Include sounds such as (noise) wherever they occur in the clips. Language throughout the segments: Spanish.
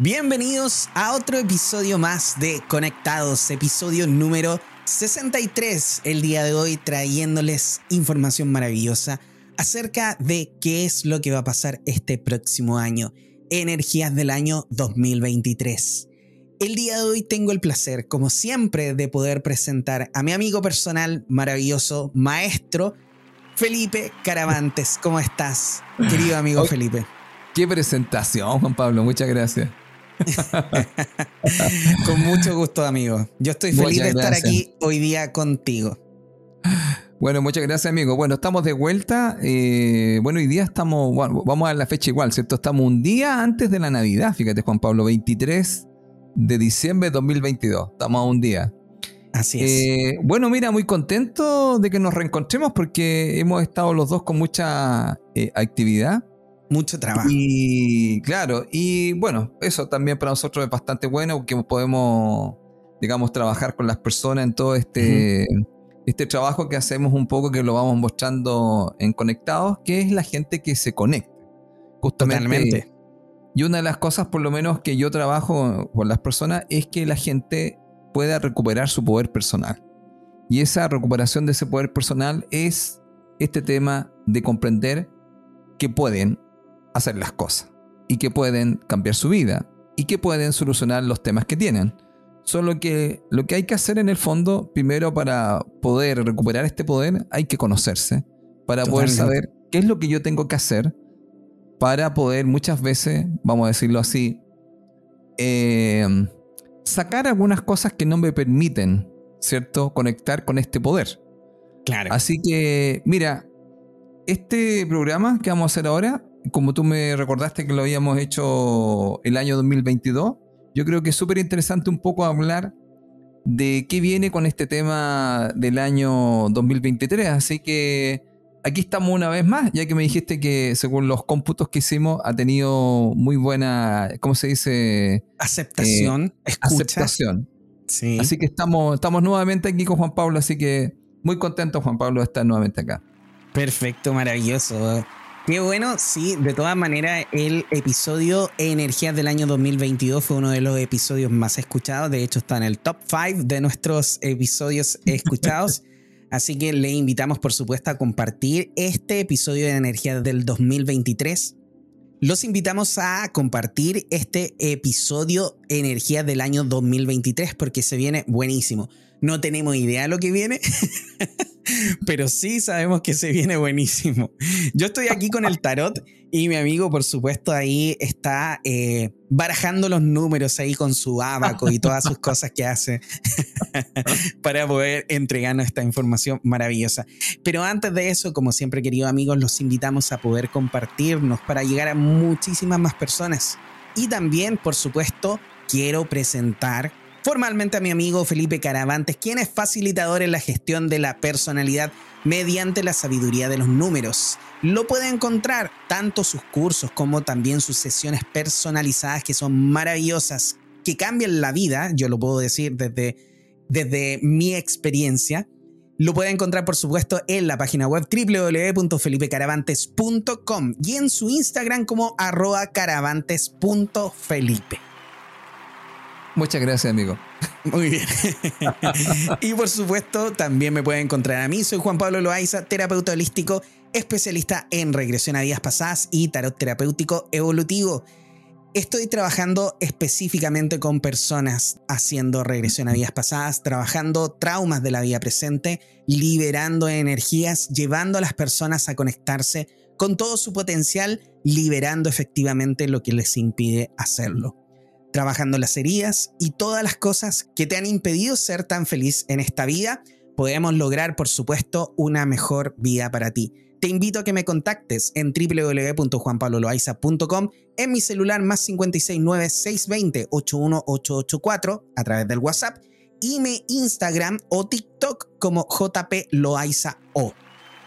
Bienvenidos a otro episodio más de Conectados, episodio número 63. El día de hoy trayéndoles información maravillosa acerca de qué es lo que va a pasar este próximo año, energías del año 2023. El día de hoy tengo el placer, como siempre, de poder presentar a mi amigo personal maravilloso, maestro, Felipe Caravantes. ¿Cómo estás, querido amigo Felipe? Qué presentación, Juan Pablo, muchas gracias. (laughs) Con mucho gusto, amigo. Yo estoy feliz de estar aquí hoy día contigo. Bueno, muchas gracias, amigo. Bueno, estamos de vuelta. Eh, bueno, hoy día estamos, bueno, vamos a la fecha igual, ¿cierto? Estamos un día antes de la Navidad, fíjate, Juan Pablo, 23 de diciembre de 2022. Estamos a un día. Así es. Eh, bueno, mira, muy contento de que nos reencontremos porque hemos estado los dos con mucha eh, actividad. Mucho trabajo. Y claro, y bueno, eso también para nosotros es bastante bueno que podemos, digamos, trabajar con las personas en todo este, este trabajo que hacemos un poco, que lo vamos mostrando en Conectados, que es la gente que se conecta. Justamente. Totalmente. Y una de las cosas, por lo menos, que yo trabajo con las personas es que la gente pueda recuperar su poder personal. Y esa recuperación de ese poder personal es este tema de comprender que pueden hacer las cosas y que pueden cambiar su vida y que pueden solucionar los temas que tienen. Solo que lo que hay que hacer en el fondo, primero para poder recuperar este poder, hay que conocerse, para poder saber qué es lo que yo tengo que hacer para poder muchas veces, vamos a decirlo así, em, sacar algunas cosas que no me permiten, ¿cierto?, conectar con este poder. Claro. Así que, mira, este programa que vamos a hacer ahora como tú me recordaste que lo habíamos hecho el año 2022, yo creo que es súper interesante un poco hablar de qué viene con este tema del año 2023. Así que aquí estamos una vez más, ya que me dijiste que según los cómputos que hicimos ha tenido muy buena, ¿cómo se dice? Aceptación, eh, Aceptación. Sí. Así que estamos, estamos nuevamente aquí con Juan Pablo, así que muy contento Juan Pablo de estar nuevamente acá. Perfecto, maravilloso. Qué bueno, sí, de todas maneras, el episodio Energías del año 2022 fue uno de los episodios más escuchados. De hecho, está en el top 5 de nuestros episodios (laughs) escuchados. Así que le invitamos, por supuesto, a compartir este episodio de Energías del 2023. Los invitamos a compartir este episodio Energías del año 2023 porque se viene buenísimo. No tenemos idea de lo que viene, (laughs) pero sí sabemos que se viene buenísimo. Yo estoy aquí con el tarot y mi amigo, por supuesto, ahí está eh, barajando los números ahí con su abaco y todas sus cosas que hace (laughs) para poder entregarnos esta información maravillosa. Pero antes de eso, como siempre, queridos amigos, los invitamos a poder compartirnos para llegar a muchísimas más personas. Y también, por supuesto, quiero presentar formalmente a mi amigo Felipe Caravantes, quien es facilitador en la gestión de la personalidad mediante la sabiduría de los números. Lo puede encontrar tanto sus cursos como también sus sesiones personalizadas que son maravillosas, que cambian la vida, yo lo puedo decir desde, desde mi experiencia. Lo puede encontrar, por supuesto, en la página web www.felipecaravantes.com y en su Instagram como arroba caravantes.felipe. Muchas gracias, amigo. (laughs) Muy bien. (laughs) y por supuesto, también me pueden encontrar a mí. Soy Juan Pablo Loaiza, terapeuta holístico, especialista en regresión a vidas pasadas y tarot terapéutico evolutivo. Estoy trabajando específicamente con personas haciendo regresión a vidas pasadas, trabajando traumas de la vida presente, liberando energías, llevando a las personas a conectarse con todo su potencial, liberando efectivamente lo que les impide hacerlo trabajando las heridas y todas las cosas que te han impedido ser tan feliz en esta vida, podemos lograr, por supuesto, una mejor vida para ti. Te invito a que me contactes en www.juanpabloloaiza.com, en mi celular más 569 620 81884 a través del WhatsApp y mi Instagram o TikTok como JP O.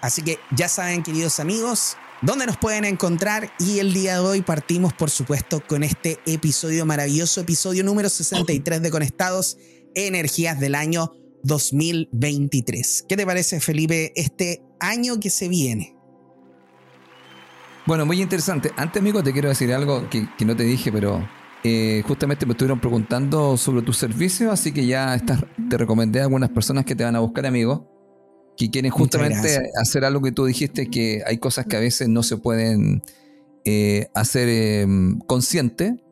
Así que ya saben, queridos amigos, dónde nos pueden encontrar y el día de hoy partimos por supuesto con este episodio maravilloso, episodio número 63 de Conectados, Energías del año 2023. ¿Qué te parece Felipe este año que se viene? Bueno, muy interesante. Antes, amigo, te quiero decir algo que, no te dije, pero eh, justamente me estuvieron preguntando sobre tu servicio, así que ya te recomendé a algunas personas que te van a buscar, amigos, que quieren justamente hacer algo que tú dijiste, que hay cosas que a veces no se pueden eh, hacer em, consciente.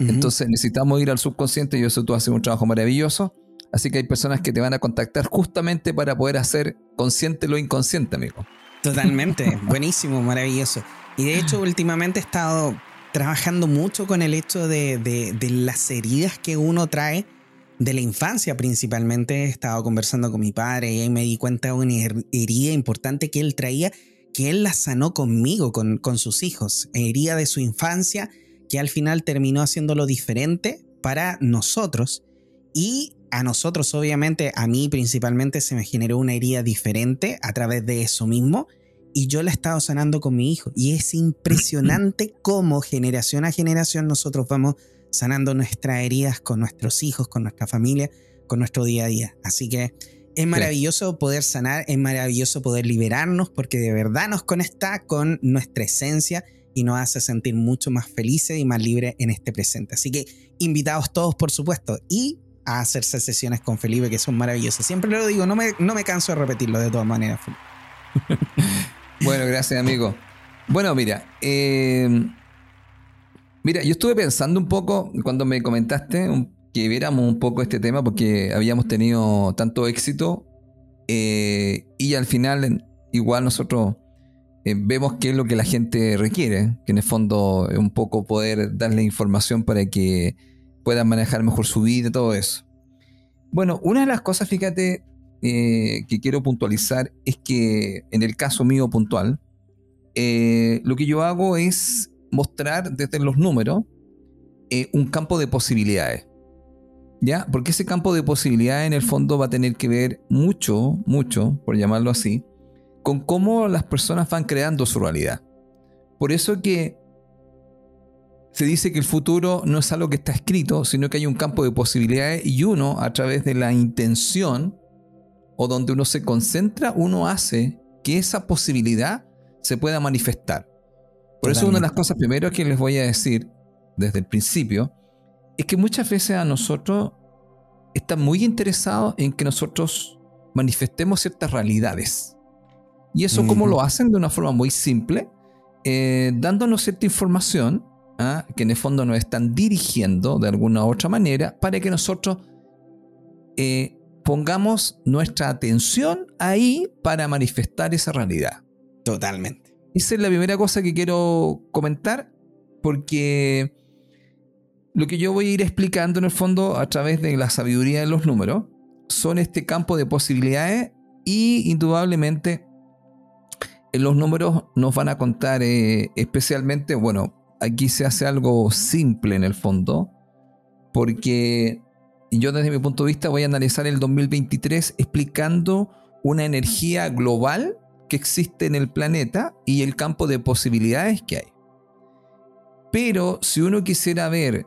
Entonces necesitamos ir al subconsciente y eso tú haces un trabajo maravilloso. Así que hay personas que te van a contactar justamente para poder hacer consciente lo inconsciente, amigo. Totalmente, (laughs) buenísimo, maravilloso. Y de hecho últimamente he estado trabajando mucho con el hecho de, las heridas que uno trae de la infancia principalmente. He estado conversando con mi padre y ahí me di cuenta de una herida importante que él traía, que él la sanó conmigo, con, con sus hijos. Herida de su infancia que al final terminó haciéndolo diferente para nosotros. Y a nosotros, obviamente, a mí principalmente se me generó una herida diferente a través de eso mismo y yo la he estado sanando con mi hijo. Y es impresionante cómo generación a generación nosotros vamos sanando nuestras heridas con nuestros hijos, con nuestra familia, con nuestro día a día. Así que es maravilloso poder sanar, es maravilloso poder liberarnos porque de verdad nos conecta con nuestra esencia y nos hace sentir mucho más felices y más libres en este presente. Así que invitados todos, por supuesto, y a hacerse sesiones con Felipe que son maravillosas. Siempre lo digo, no me, no me canso de repetirlo de todas maneras. (laughs) Bueno, gracias, amigo. Bueno, mira, eh, mira, yo estuve pensando un poco cuando me comentaste que viéramos un poco este tema porque habíamos tenido tanto éxito eh, y al final igual nosotros eh, vemos qué es lo que la gente requiere, que en el fondo es un poco poder darle información para que puedan manejar mejor su vida y todo eso. Bueno, una de las cosas, fíjate, eh, que quiero puntualizar es que en el caso mío puntual, lo que yo hago es mostrar desde los números eh, un campo de posibilidades. ¿Ya? Porque ese campo de posibilidades en el fondo va a tener que ver mucho, mucho, por llamarlo así, con cómo las personas van creando su realidad. Por eso que se dice que el futuro no es algo que está escrito, sino que hay un campo de posibilidades y uno, a través de la intención, o donde uno se concentra, uno hace que esa posibilidad se pueda manifestar. Por eso una de las cosas primero que les voy a decir desde el principio es que muchas veces a nosotros están muy interesados en que nosotros manifestemos ciertas realidades. Y eso como lo hacen de una forma muy simple, eh, dándonos cierta información ¿ah? que en el fondo nos están dirigiendo de alguna u otra manera para que nosotros eh, pongamos nuestra atención ahí para manifestar esa realidad. Totalmente. Esa es la primera cosa que quiero comentar, porque lo que yo voy a ir explicando en el fondo a través de la sabiduría de los números son este campo de posibilidades y indudablemente en los números nos van a contar eh, especialmente, bueno, aquí se hace algo simple en el fondo, porque yo desde mi punto de vista voy a analizar el 2023 explicando una energía global que existe en el planeta y el campo de posibilidades que hay. Pero si uno quisiera ver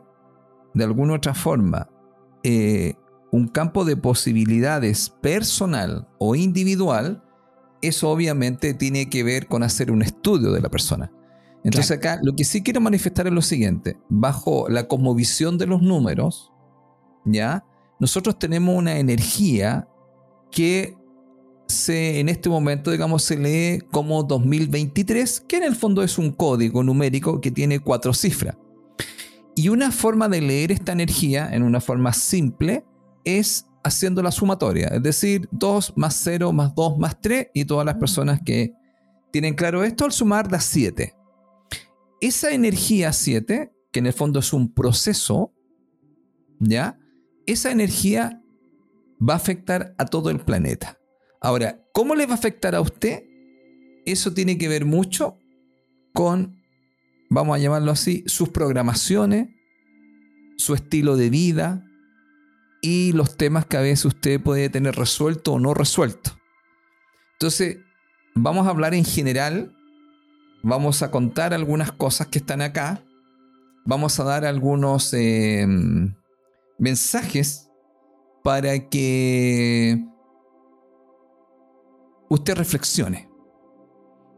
de alguna otra forma eh, un campo de posibilidades personal o individual, eso obviamente tiene que ver con hacer un estudio de la persona. Entonces acá lo que sí quiero manifestar es lo siguiente, bajo la cosmovisión de los números, ¿ya? Nosotros tenemos una energía que se, en este momento, digamos, se lee como 2023, que en el fondo es un código numérico que tiene cuatro cifras. Y una forma de leer esta energía, en una forma simple, es haciendo la sumatoria, es decir, 2 más 0 más 2 más 3, y todas las personas que tienen claro esto, al sumar da 7. Esa energía 7, que en el fondo es un proceso, ¿ya? esa energía va a afectar a todo el planeta. Ahora, ¿cómo le va a afectar a usted? Eso tiene que ver mucho con, vamos a llamarlo así, sus programaciones, su estilo de vida y los temas que a veces usted puede tener resuelto o no resuelto. Entonces, vamos a hablar en general, vamos a contar algunas cosas que están acá, vamos a dar algunos... Em, mensajes para que usted reflexione.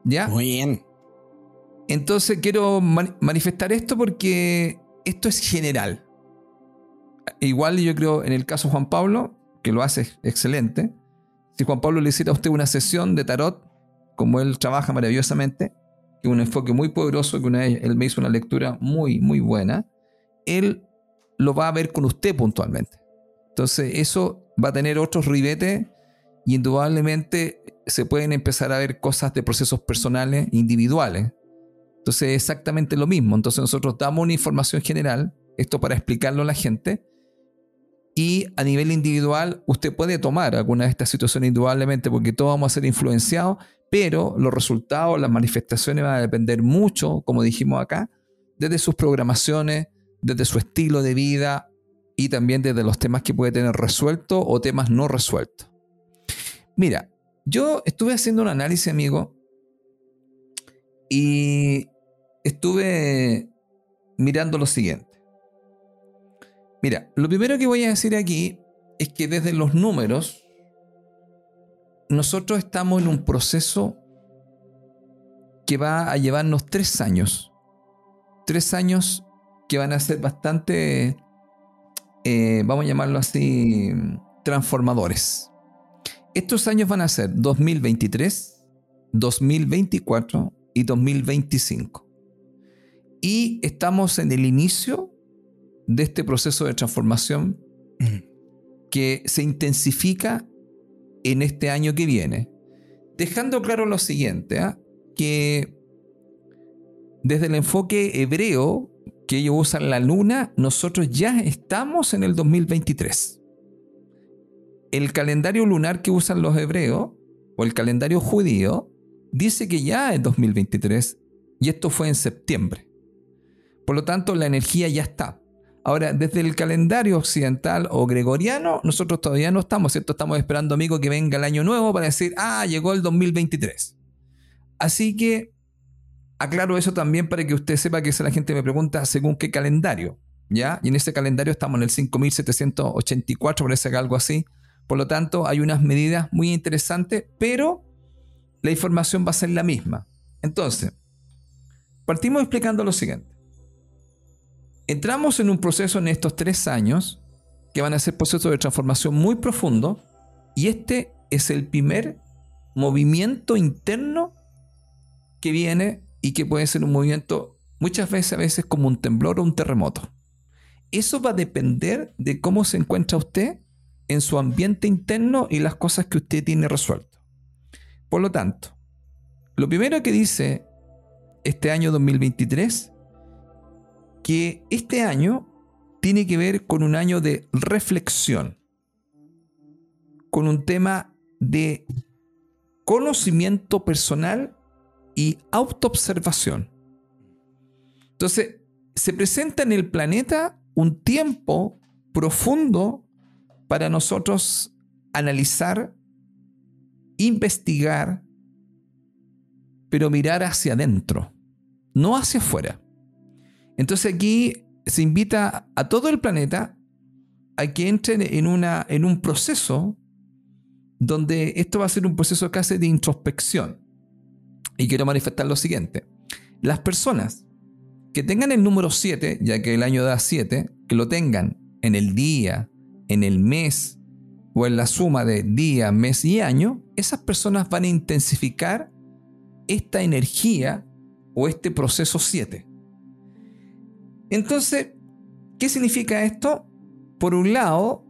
¿Ya? Muy bien. Entonces quiero manifestar esto porque esto es general. Igual yo creo en el caso de Juan Pablo, que lo hace excelente, si Juan Pablo le hiciera a usted una sesión de tarot, como él trabaja maravillosamente, que un enfoque muy poderoso, que una vez él me hizo una lectura muy, muy buena, él lo va a ver con usted puntualmente. Entonces eso va a tener otros ribetes y indudablemente se pueden empezar a ver cosas de procesos personales individuales. Entonces es exactamente lo mismo. Entonces nosotros damos una información general, esto para explicarlo a la gente, y a nivel individual usted puede tomar alguna de estas situaciones indudablemente porque todos vamos a ser influenciados, pero los resultados, las manifestaciones van a depender mucho, como dijimos acá, desde sus programaciones, desde su estilo de vida y también desde los temas que puede tener resuelto o temas no resueltos. Mira, yo estuve haciendo un análisis, amigo, y estuve mirando lo siguiente. Mira, lo primero que voy a decir aquí es que desde los números, nosotros estamos en un proceso que va a llevarnos tres años. Tres años que van a ser bastante, eh, vamos a llamarlo así, transformadores. Estos años van a ser 2023, 2024 y 2025. Y estamos en el inicio de este proceso de transformación que se intensifica en este año que viene. Dejando claro lo siguiente, ¿ah? que desde el enfoque hebreo que ellos usan la luna, nosotros ya estamos en el 2023 el calendario lunar que usan los hebreos, o el calendario judío, dice que ya es 2023 y esto fue en septiembre. Por lo tanto, la energía ya está. Ahora, desde el calendario occidental o gregoriano, nosotros todavía no estamos, ¿cierto? Estamos esperando, amigo, que venga el año nuevo para decir, ah, llegó el 2023. Así que aclaro eso también para que usted sepa que la gente me pregunta según qué calendario, ¿ya? Y en ese calendario estamos en el 5784, parece que algo así. Por lo tanto, hay unas medidas muy interesantes, pero la información va a ser la misma. Entonces, partimos explicando lo siguiente. Entramos en un proceso en estos tres años que van a ser procesos de transformación muy profundo y este es el primer movimiento interno que viene y que puede ser un movimiento muchas veces a veces como un temblor o un terremoto. Eso va a depender de cómo se encuentra usted en su ambiente interno y las cosas que usted tiene resuelto. Por lo tanto, lo primero que dice este año 2023, que este año tiene que ver con un año de reflexión, con un tema de conocimiento personal y autoobservación. Entonces, se presenta en el planeta un tiempo profundo para nosotros analizar, investigar, pero mirar hacia adentro, no hacia afuera. Entonces aquí se invita a todo el planeta a que entren en, una, en un proceso donde esto va a ser un proceso casi de introspección. Y quiero manifestar lo siguiente. Las personas que tengan el número 7, ya que el año da 7, que lo tengan en el día, en el mes o en la suma de día, mes y año, esas personas van a intensificar esta energía o este proceso 7. Entonces, ¿qué significa esto? Por un lado,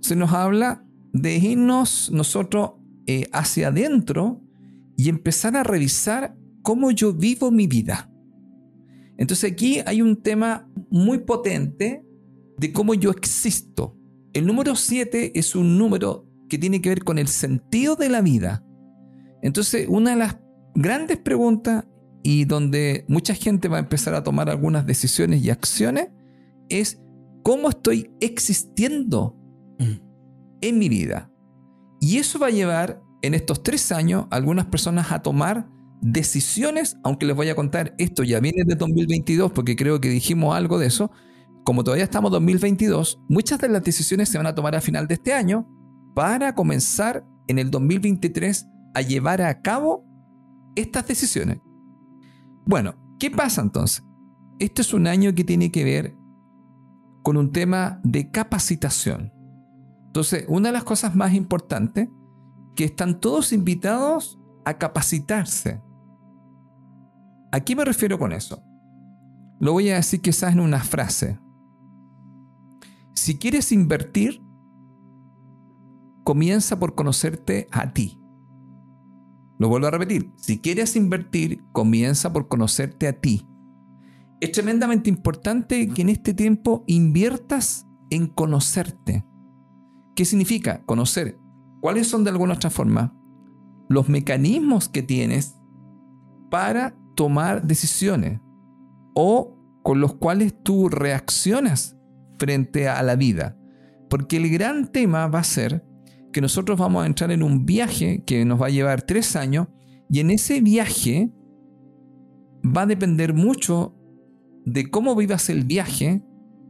se nos habla de irnos nosotros eh, hacia adentro y empezar a revisar cómo yo vivo mi vida. Entonces aquí hay un tema muy potente de cómo yo existo. El número 7 es un número que tiene que ver con el sentido de la vida. Entonces, una de las grandes preguntas y donde mucha gente va a empezar a tomar algunas decisiones y acciones es cómo estoy existiendo mm. en mi vida. Y eso va a llevar en estos tres años a algunas personas a tomar decisiones, aunque les voy a contar, esto ya viene de 2022 porque creo que dijimos algo de eso, como todavía estamos en 2022, muchas de las decisiones se van a tomar a final de este año para comenzar en el 2023 a llevar a cabo estas decisiones. Bueno, ¿qué pasa entonces? Este es un año que tiene que ver con un tema de capacitación. Entonces, una de las cosas más importantes, que están todos invitados a capacitarse. ¿A qué me refiero con eso? Lo voy a decir quizás en una frase. Si quieres invertir, comienza por conocerte a ti. Lo vuelvo a repetir. Si quieres invertir, comienza por conocerte a ti. Es tremendamente importante que en este tiempo inviertas en conocerte. ¿Qué significa conocer? ¿Cuáles son de alguna otra forma los mecanismos que tienes para tomar decisiones o con los cuales tú reaccionas frente a la vida? Porque el gran tema va a ser que nosotros vamos a entrar en un viaje que nos va a llevar tres años y en ese viaje va a depender mucho de cómo vivas el viaje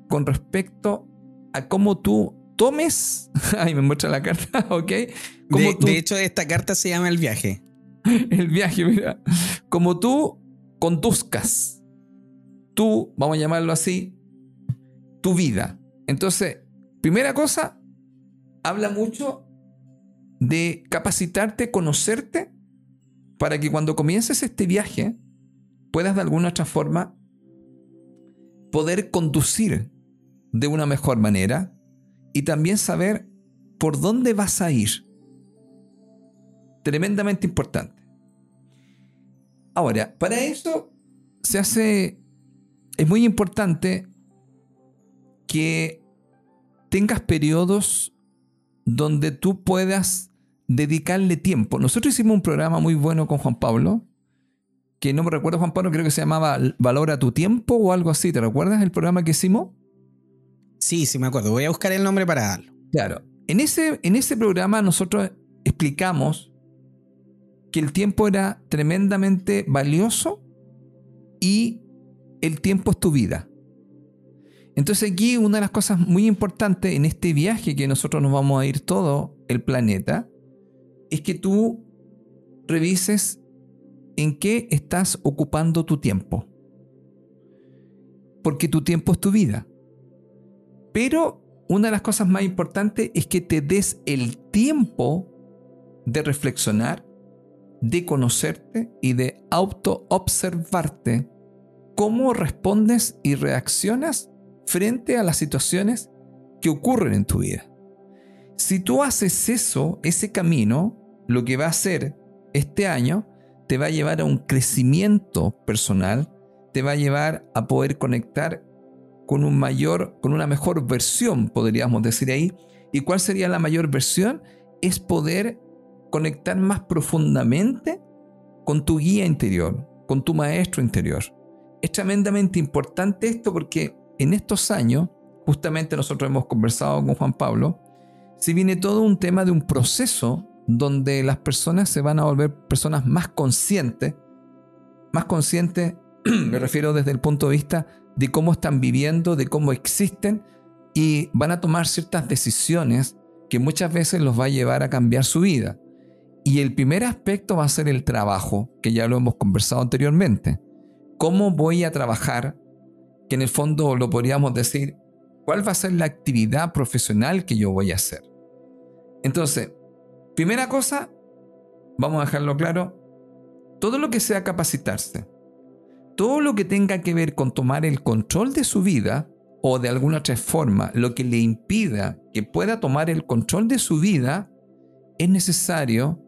con respecto a cómo tú tomes. (laughs) Ay, me muestra la carta, (laughs) ¿ok? De, de, hecho, esta carta se llama el viaje. (laughs) el viaje, mira. Como tú conduzcas, tú, vamos a llamarlo así, tu vida. Entonces, primera cosa, habla mucho de capacitarte, conocerte, para que cuando comiences este viaje puedas de alguna otra forma poder conducir de una mejor manera y también saber por dónde vas a ir. Tremendamente importante. Ahora, para eso se hace, es muy importante que tengas periodos donde tú puedas dedicarle tiempo. Nosotros hicimos un programa muy bueno con Juan Pablo, que no me recuerdo Juan Pablo, creo que se llamaba Valora tu tiempo o algo así. ¿Te recuerdas el programa que hicimos? Sí, sí me acuerdo. Voy a buscar el nombre para darlo. Claro. En ese, en ese programa nosotros explicamos que el tiempo era tremendamente valioso y el tiempo es tu vida. Entonces aquí una de las cosas muy importantes en este viaje que nosotros nos vamos a ir todo el planeta es que tú revises en qué estás ocupando tu tiempo. Porque tu tiempo es tu vida. Pero una de las cosas más importantes es que te des el tiempo de reflexionar, de conocerte y de auto-observarte cómo respondes y reaccionas frente a las situaciones que ocurren en tu vida. Si tú haces eso, ese camino, lo que va a hacer este año, te va a llevar a un crecimiento personal, te va a llevar a poder conectar con un mayor, con una mejor versión, podríamos decir ahí. ¿Y cuál sería la mayor versión? Es poder conectar más profundamente con tu guía interior, con tu maestro interior. Es tremendamente importante esto porque en estos años, justamente nosotros hemos conversado con Juan Pablo, si viene todo un tema de un proceso donde las personas se van a volver personas más conscientes, más conscientes, (clears throat) me refiero desde el punto de vista de cómo están viviendo, de cómo existen, y van a tomar ciertas decisiones que muchas veces los va a llevar a cambiar su vida. Y el primer aspecto va a ser el trabajo, que ya lo hemos conversado anteriormente. ¿Cómo voy a trabajar que en el fondo lo podríamos decir, ¿cuál va a ser la actividad profesional que yo voy a hacer? Entonces, primera cosa, vamos a dejarlo claro, todo lo que sea capacitarse, todo lo que tenga que ver con tomar el control de su vida o de alguna otra forma lo que le impida que pueda tomar el control de su vida, es necesario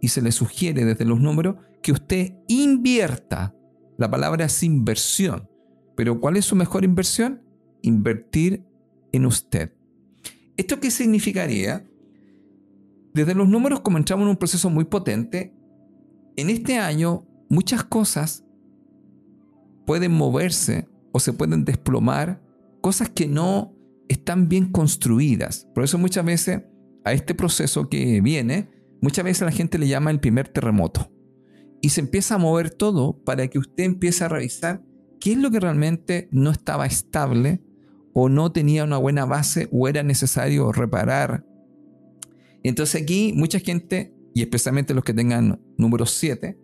y se le sugiere desde los números que usted invierta. La palabra es inversión. Pero ¿cuál es su mejor inversión? Invertir en usted. ¿Esto qué significaría? Desde los números comenzamos en un proceso muy potente. En este año muchas cosas pueden moverse o se pueden desplomar, cosas que no están bien construidas. Por eso muchas veces a este proceso que viene, muchas veces la gente le llama el primer terremoto. Y se empieza a mover todo para que usted empiece a revisar qué es lo que realmente no estaba estable o no tenía una buena base o era necesario reparar. Entonces aquí mucha gente, y especialmente los que tengan número 7,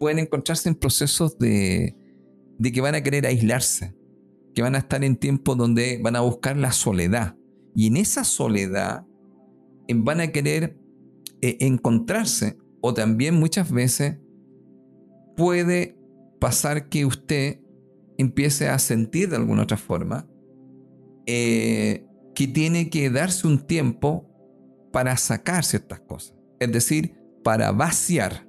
pueden encontrarse en procesos de, de que van a querer aislarse, que van a estar en tiempos donde van a buscar la soledad. Y en esa soledad van a querer eh, encontrarse o también muchas veces puede pasar que usted empiece a sentir de alguna otra forma eh, que tiene que darse un tiempo para sacar ciertas cosas, es decir, para vaciar.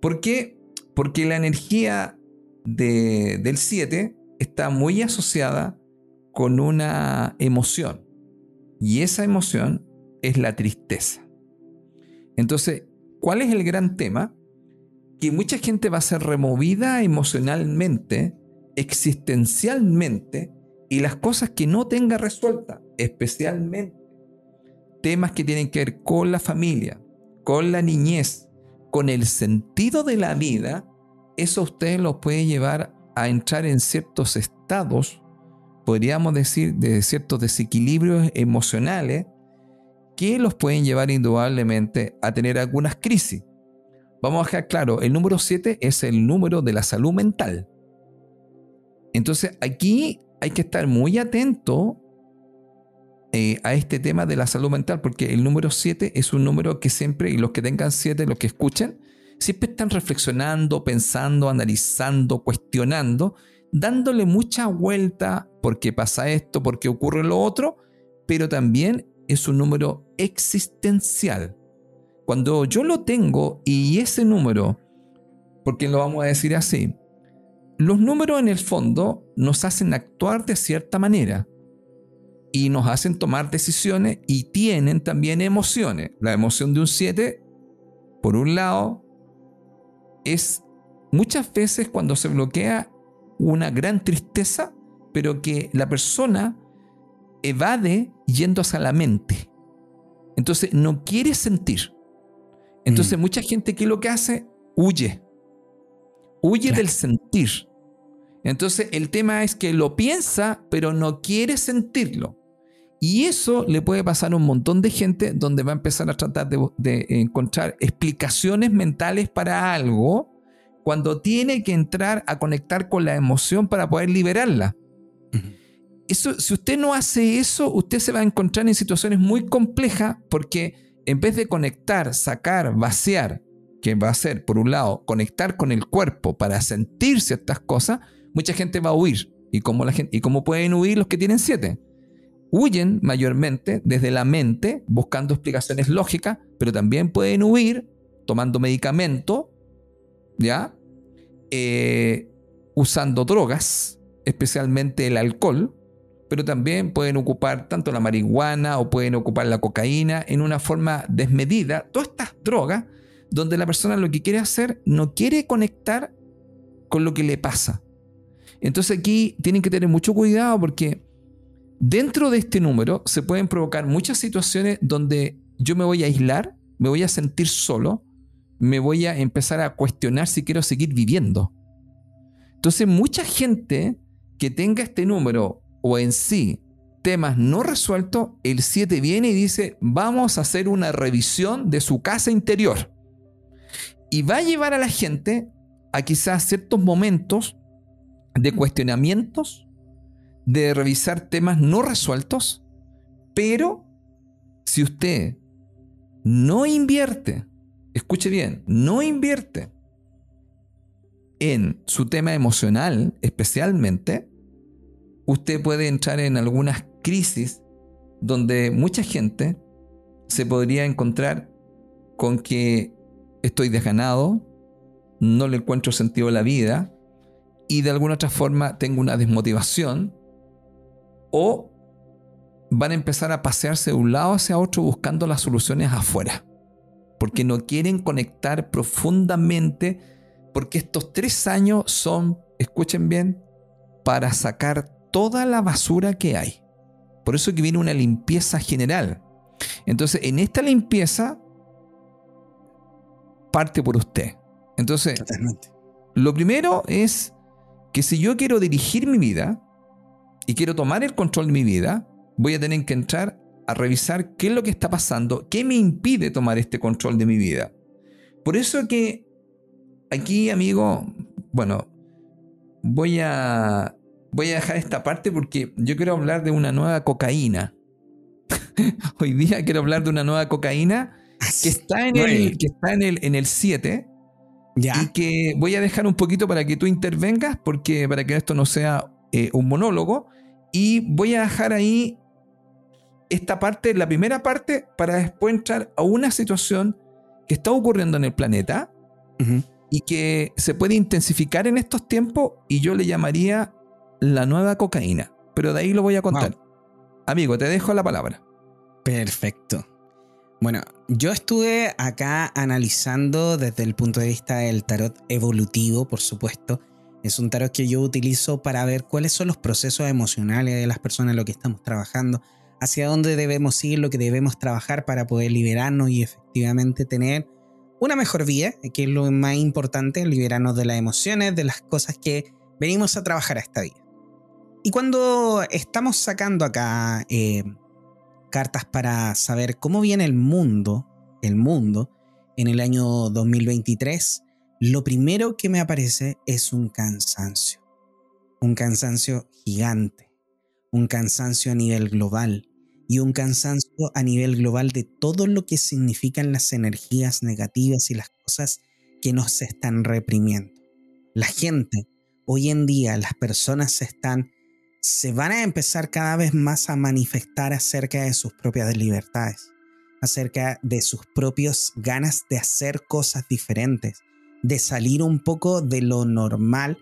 ¿Por qué? Porque la energía del 7 está muy asociada con una emoción y esa emoción es la tristeza. Entonces, ¿cuál es el gran tema? Que mucha gente va a ser removida emocionalmente, existencialmente, y las cosas que no tenga resuelta, especialmente temas que tienen que ver con la familia, con la niñez, con el sentido de la vida, eso usted lo puede llevar a entrar en ciertos estados, podríamos decir, de ciertos desequilibrios emocionales, que los pueden llevar indudablemente a tener algunas crisis. Vamos a dejar claro, el número 7 es el número de la salud mental. Entonces aquí hay que estar muy atento eh, a este tema de la salud mental, porque el número 7 es un número que siempre, y los que tengan 7, los que escuchen, siempre están reflexionando, pensando, analizando, cuestionando, dándole mucha vuelta porque pasa esto, porque ocurre lo otro, pero también es un número existencial. Cuando yo lo tengo y ese número, porque lo vamos a decir así, los números en el fondo nos hacen actuar de cierta manera y nos hacen tomar decisiones y tienen también emociones. La emoción de un 7, por un lado, es muchas veces cuando se bloquea una gran tristeza, pero que la persona evade yendo hacia la mente. Entonces no quiere sentir. Entonces mm. mucha gente que lo que hace, huye. Huye del sentir. Entonces el tema es que lo piensa, pero no quiere sentirlo. Y eso le puede pasar a un montón de gente donde va a empezar a tratar de, encontrar explicaciones mentales para algo cuando tiene que entrar a conectar con la emoción para poder liberarla. Eso, si usted no hace eso, usted se va a encontrar en situaciones muy complejas porque en vez de conectar, sacar, vaciar, que va a ser, por un lado, conectar con el cuerpo para sentir ciertas cosas, mucha gente va a huir. ¿Y cómo, la gente, ¿Y cómo pueden huir los que tienen siete? Huyen mayormente desde la mente, buscando explicaciones lógicas, pero también pueden huir tomando medicamento, ¿ya? Eh, usando drogas, especialmente el alcohol, pero también pueden ocupar tanto la marihuana o pueden ocupar la cocaína en una forma desmedida. Todas estas drogas donde la persona lo que quiere hacer no quiere conectar con lo que le pasa, entonces aquí tienen que tener mucho cuidado porque dentro de este número se pueden provocar muchas situaciones donde yo me voy a aislar, me voy a sentir solo, me voy a empezar a cuestionar si quiero seguir viviendo. Entonces mucha gente que tenga este número o en sí temas no resueltos, el 7 viene y dice, vamos a hacer una revisión de su casa interior. Y va a llevar a la gente a quizás ciertos momentos de cuestionamientos, de revisar temas no resueltos, pero si usted no invierte, escuche bien, no invierte en su tema emocional especialmente, usted puede entrar en algunas crisis donde mucha gente se podría encontrar con que estoy desganado, no le encuentro sentido a la vida, y de alguna otra forma tengo una desmotivación o van a empezar a pasearse de un lado hacia otro buscando las soluciones afuera. Porque no quieren conectar profundamente, porque estos tres años son, escuchen bien, para sacar toda la basura que hay. Por eso que viene una limpieza general. Entonces, en esta limpieza parte por usted. Entonces, lo primero es que si yo quiero dirigir mi vida y quiero tomar el control de mi vida, voy a tener que entrar a revisar qué es lo que está pasando, qué me impide tomar este control de mi vida. Por eso que aquí, amigo, bueno, voy a voy a dejar esta parte porque yo quiero hablar de una nueva cocaína. (laughs) Hoy día quiero hablar de una nueva cocaína que está en el, que está en el, en el 7. Y que voy a dejar un poquito para que tú intervengas, porque para que esto no sea eh, un monólogo. Y voy a dejar ahí esta parte, la primera parte, para después entrar a una situación que está ocurriendo en el planeta y que se puede intensificar en estos tiempos y yo le llamaría la nueva cocaína. Pero de ahí lo voy a contar. Amigo, te dejo la palabra. Perfecto. Bueno, yo estuve acá analizando desde el punto de vista del tarot evolutivo, por supuesto. Es un tarot que yo utilizo para ver cuáles son los procesos emocionales de las personas lo que estamos trabajando, hacia dónde debemos ir, lo que debemos trabajar para poder liberarnos y efectivamente tener una mejor vida, que es lo más importante, liberarnos de las emociones, de las cosas que venimos a trabajar a esta vida. Y cuando estamos sacando acá eh, cartas para saber cómo viene el mundo, el mundo, en el año 2023, lo primero que me aparece es un cansancio. Un cansancio gigante. Un cansancio a nivel global. Y un cansancio a nivel global de todo lo que significan las energías negativas y las cosas que nos están reprimiendo. La gente, hoy en día, las personas se están se van a empezar cada vez más a manifestar acerca de sus propias libertades, acerca de sus propias ganas de hacer cosas diferentes, de salir un poco de lo normal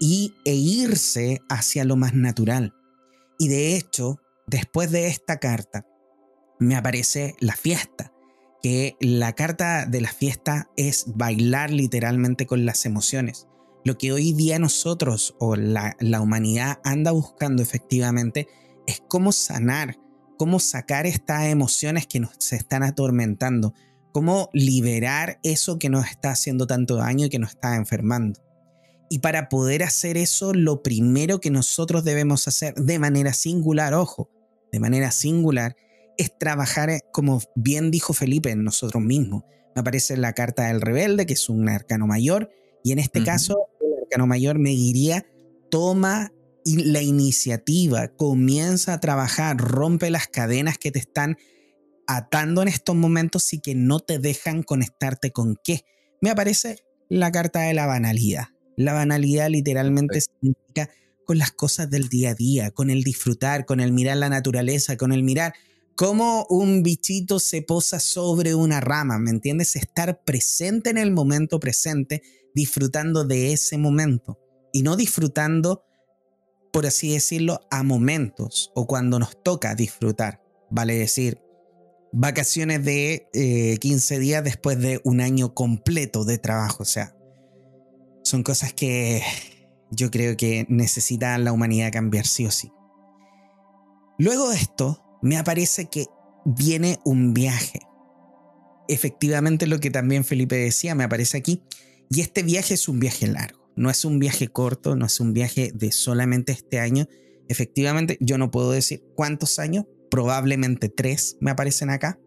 y, e irse hacia lo más natural. Y de hecho, después de esta carta, me aparece la fiesta, que la carta de la fiesta es bailar literalmente con las emociones lo que hoy día nosotros o la, humanidad anda buscando efectivamente es cómo sanar, cómo sacar estas emociones que nos se están atormentando, cómo liberar eso que nos está haciendo tanto daño y que nos está enfermando. Y para poder hacer eso, lo primero que nosotros debemos hacer de manera singular, ojo, de manera singular, es trabajar, eh, como bien dijo Felipe, en nosotros mismos. Me aparece la carta del rebelde, que es un arcano mayor, y en este caso mayor me diría, toma la iniciativa, comienza a trabajar, rompe las cadenas que te están atando en estos momentos y que no te dejan conectarte con qué. Me aparece la carta de la banalidad. La banalidad literalmente significa con las cosas del día a día, con el disfrutar, con el mirar la naturaleza, con el mirar cómo un bichito se posa sobre una rama, ¿me entiendes? Estar presente en el momento presente disfrutando de ese momento y no disfrutando, por así decirlo, a momentos o cuando nos toca disfrutar. Vale decir, vacaciones de 15 eh, días después de un año completo de trabajo. O sea, son cosas que yo creo que necesita la humanidad cambiar sí o sí. Luego de esto, me aparece que viene un viaje. Efectivamente, lo que también Felipe decía, me aparece aquí, y este viaje es un viaje largo, no es un viaje corto, no es un viaje de solamente este año. Efectivamente, yo no puedo decir cuántos años, probablemente tres me aparecen acá.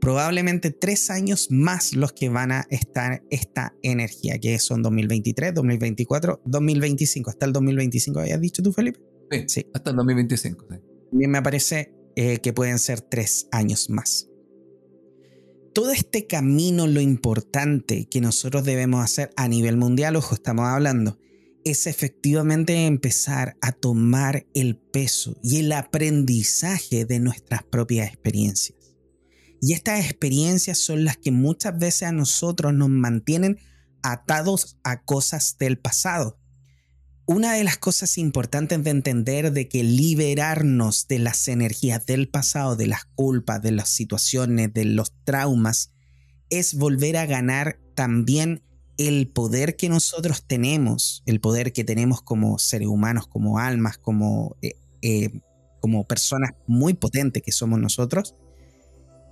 Probablemente tres años más los que van a estar esta energía, que son 2023, 2024, 2025. Hasta el 2025, ¿habías dicho tú, Felipe? Sí, hasta el 2025. Bien, me parece eh, que pueden ser tres años más todo este camino, lo importante que nosotros debemos hacer a nivel mundial, ojo, estamos hablando, es efectivamente empezar a tomar el peso y el aprendizaje de nuestras propias experiencias. Y estas experiencias son las que muchas veces a nosotros nos mantienen atados a cosas del pasado una de las cosas importantes de entender de que liberarnos de las energías del pasado, de las culpas, de las situaciones, de los traumas, es volver a ganar también el poder que nosotros tenemos, el poder que tenemos como seres humanos, como almas, como, eh, eh, como personas muy potentes que somos nosotros,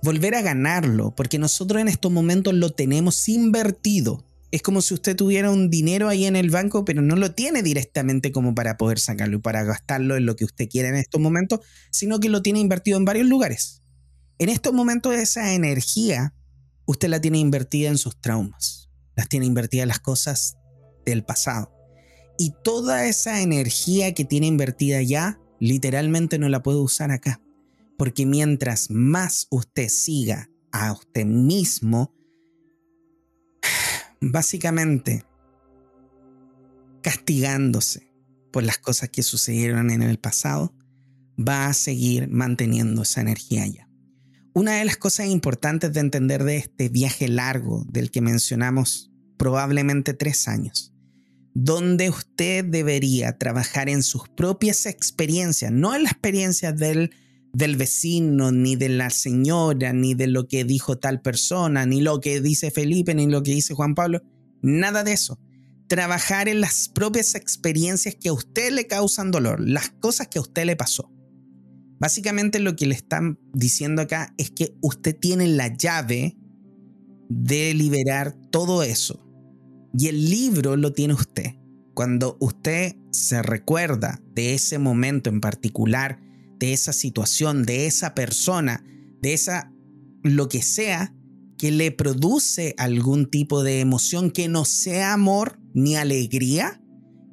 volver a ganarlo, porque nosotros en estos momentos lo tenemos invertido es como si usted tuviera un dinero ahí en el banco, pero no lo tiene directamente como para poder sacarlo y para gastarlo en lo que usted quiere en estos momentos, sino que lo tiene invertido en varios lugares. En estos momentos esa energía usted la tiene invertida en sus traumas, las tiene invertida en las cosas del pasado. Y toda esa energía que tiene invertida ya, literalmente no la puede usar acá. Porque mientras más usted siga a usted mismo, básicamente castigándose por las cosas que sucedieron en el pasado, va a seguir manteniendo esa energía allá. Una de las cosas importantes de entender de este viaje largo del que mencionamos probablemente tres años, donde usted debería trabajar en sus propias experiencias, no en las experiencias del, del vecino, ni de la señora, ni de lo que dijo tal persona, ni lo que dice Felipe, ni lo que dice Juan Pablo, nada de eso trabajar en las propias experiencias que a usted le causan dolor, las cosas que a usted le pasó. Básicamente lo que le están diciendo acá es que usted tiene la llave de liberar todo eso. Y el libro lo tiene usted. Cuando usted se recuerda de ese momento en particular, de esa situación, de esa persona, de esa lo que sea que le produce algún tipo de emoción que no sea amor, ni alegría,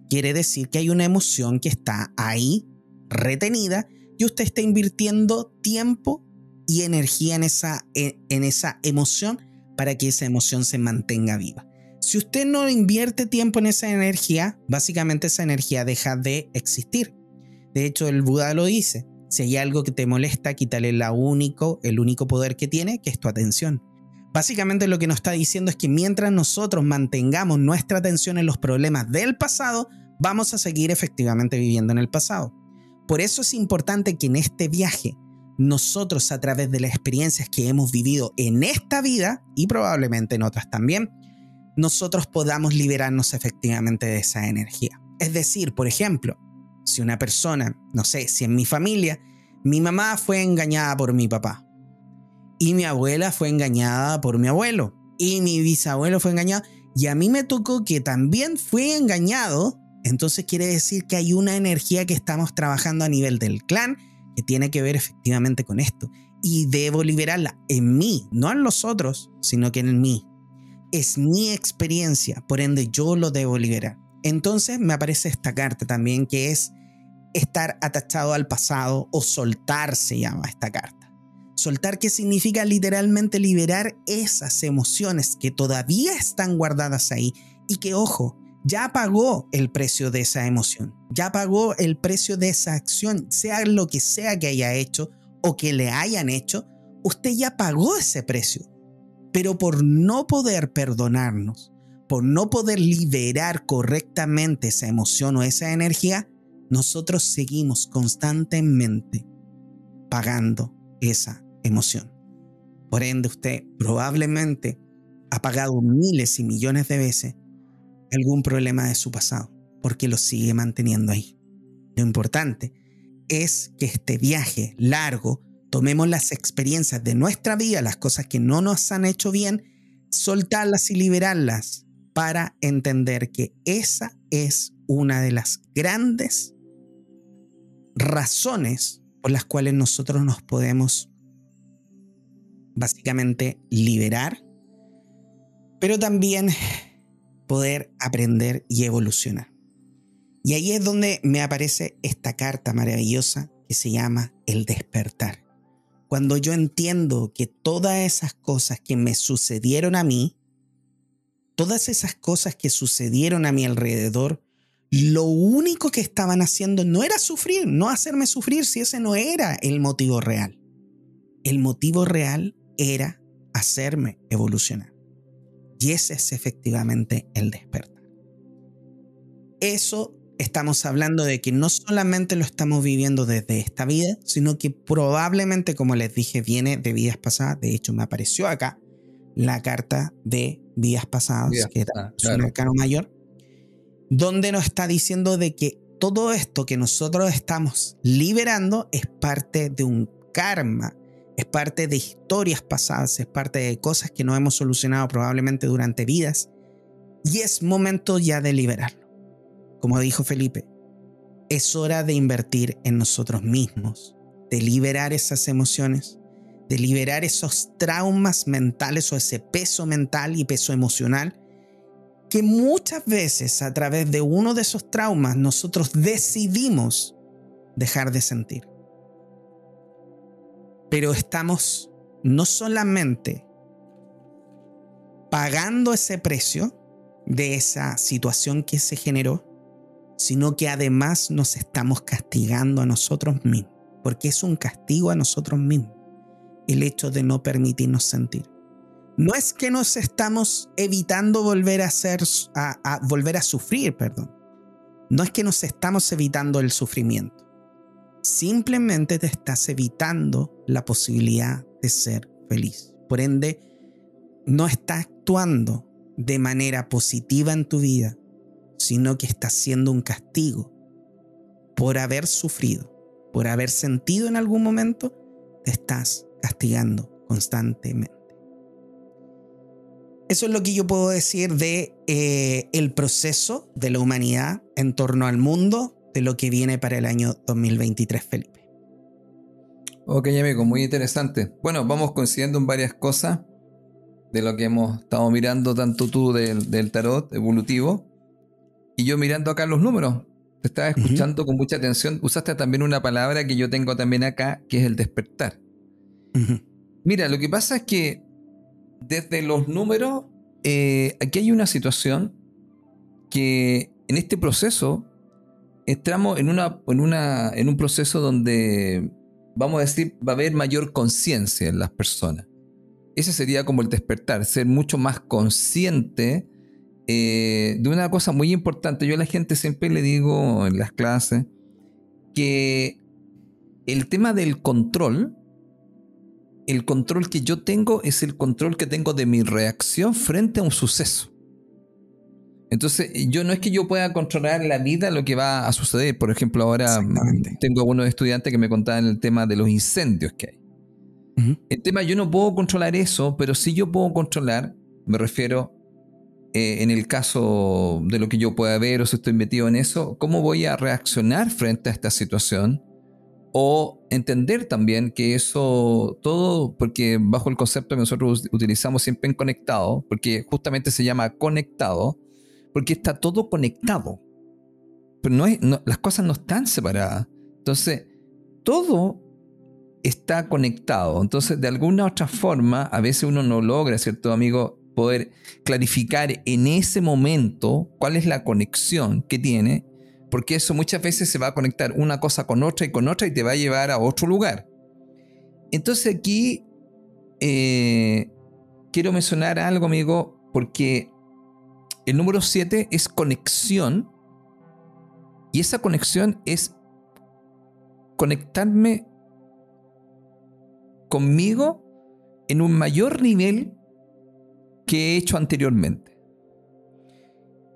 quiere decir que hay una emoción que está ahí retenida y usted está invirtiendo tiempo y energía en esa, en esa emoción para que esa emoción se mantenga viva. Si usted no invierte tiempo en esa energía, básicamente esa energía deja de existir. De hecho, el Buda lo dice. Si hay algo que te molesta, quítale la único, el único poder que tiene, que es tu atención. Básicamente lo que nos está diciendo es que mientras nosotros mantengamos nuestra atención en los problemas del pasado, vamos a seguir efectivamente viviendo en el pasado. Por eso es importante que en este viaje nosotros a través de las experiencias que hemos vivido en esta vida y probablemente en otras también, nosotros podamos liberarnos efectivamente de esa energía. Es decir, por ejemplo, si una persona, no sé, si en mi familia, mi mamá fue engañada por mi papá y mi abuela fue engañada por mi abuelo. Y mi bisabuelo fue engañado. Y a mí me tocó que también fui engañado. Entonces quiere decir que hay una energía que estamos trabajando a nivel del clan que tiene que ver efectivamente con esto. Y debo liberarla en mí, no en los otros, sino que en mí. Es mi experiencia, por ende yo lo debo liberar. Entonces me aparece esta carta también que es estar atachado al pasado o soltar se llama esta carta. Soltar que significa literalmente liberar esas emociones que todavía están guardadas ahí y que, ojo, ya pagó el precio de esa emoción, ya pagó el precio de esa acción, sea lo que sea que haya hecho o que le hayan hecho, usted ya pagó ese precio. Pero por no poder perdonarnos, por no poder liberar correctamente esa emoción o esa energía, nosotros seguimos constantemente pagando esa emoción. Por ende, usted probablemente ha pagado miles y millones de veces algún problema de su pasado, porque lo sigue manteniendo ahí. Lo importante es que este viaje largo tomemos las experiencias de nuestra vida, las cosas que no nos han hecho bien, soltarlas y liberarlas para entender que esa es una de las grandes razones por las cuales nosotros nos podemos básicamente liberar, pero también poder aprender y evolucionar. Y ahí es donde me aparece esta carta maravillosa que se llama el despertar. Cuando yo entiendo que todas esas cosas que me sucedieron a mí, todas esas cosas que sucedieron a mi alrededor, lo único que estaban haciendo no era sufrir, no hacerme sufrir si ese no era el motivo real. El motivo real era hacerme evolucionar. Y ese es efectivamente el despertar. Eso estamos hablando de que no solamente lo estamos viviendo desde esta vida, sino que probablemente, como les dije, viene de vidas pasadas. De hecho, me apareció acá la carta de vidas pasadas, que es un arcano mayor, donde nos está diciendo de que todo esto que nosotros estamos liberando es parte de un karma es parte de historias pasadas, es parte de cosas que no hemos solucionado probablemente durante vidas y es momento ya de liberarlo. Como dijo Felipe, es hora de invertir en nosotros mismos, de liberar esas emociones, de liberar esos traumas mentales o ese peso mental y peso emocional que muchas veces a través de uno de esos traumas nosotros decidimos dejar de sentir. Pero estamos no solamente pagando ese precio de esa situación que se generó, sino que además nos estamos castigando a nosotros mismos, porque es un castigo a nosotros mismos el hecho de no permitirnos sentir. No es que nos estamos evitando volver a sufrir, perdón. No es que nos estamos evitando el sufrimiento. Simplemente te estás evitando la posibilidad de ser feliz. Por ende, no estás actuando de manera positiva en tu vida, sino que estás siendo un castigo por haber sufrido, por haber sentido en algún momento, te estás castigando constantemente. Eso es lo que yo puedo decir de eh, el proceso de la humanidad en torno al mundo de lo que viene para el año 2023, Felipe. Ok, amigo, muy interesante. Bueno, vamos coincidiendo en varias cosas de lo que hemos estado mirando, tanto tú del, tarot evolutivo, y yo mirando acá los números. Te estaba escuchando con mucha atención. Usaste también una palabra que yo tengo también acá, que es el despertar. Mira, lo que pasa es que desde los números, eh, aquí hay una situación que en este proceso entramos en, una, en, una, en un proceso donde, vamos a decir, va a haber mayor conciencia en las personas. Ese sería como el despertar, ser mucho más consciente eh, de una cosa muy importante. Yo a la gente siempre le digo en las clases que el tema del control, el control que yo tengo es el control que tengo de mi reacción frente a un suceso. Entonces, yo no es que yo pueda controlar la vida, lo que va a suceder. Por ejemplo, ahora tengo algunos estudiantes que me contaban el tema de los incendios que hay. El tema, yo no puedo controlar eso, pero sí yo puedo controlar, me refiero eh, en el caso de lo que yo pueda ver o si estoy metido en eso, cómo voy a reaccionar frente a esta situación o entender también que eso todo, porque bajo el concepto que nosotros utilizamos siempre en conectado, porque justamente se llama conectado, porque está todo conectado. Pero no, es, las cosas no están separadas. Entonces, todo está conectado. Entonces, de alguna otra forma, a veces uno no logra, ¿cierto, amigo? Poder clarificar en ese momento cuál es la conexión que tiene, porque eso muchas veces se va a conectar una cosa con otra y con otra y te va a llevar a otro lugar. Entonces aquí eh, quiero mencionar algo, amigo, porque el número 7 es conexión y esa conexión es conectarme conmigo en un mayor nivel que he hecho anteriormente.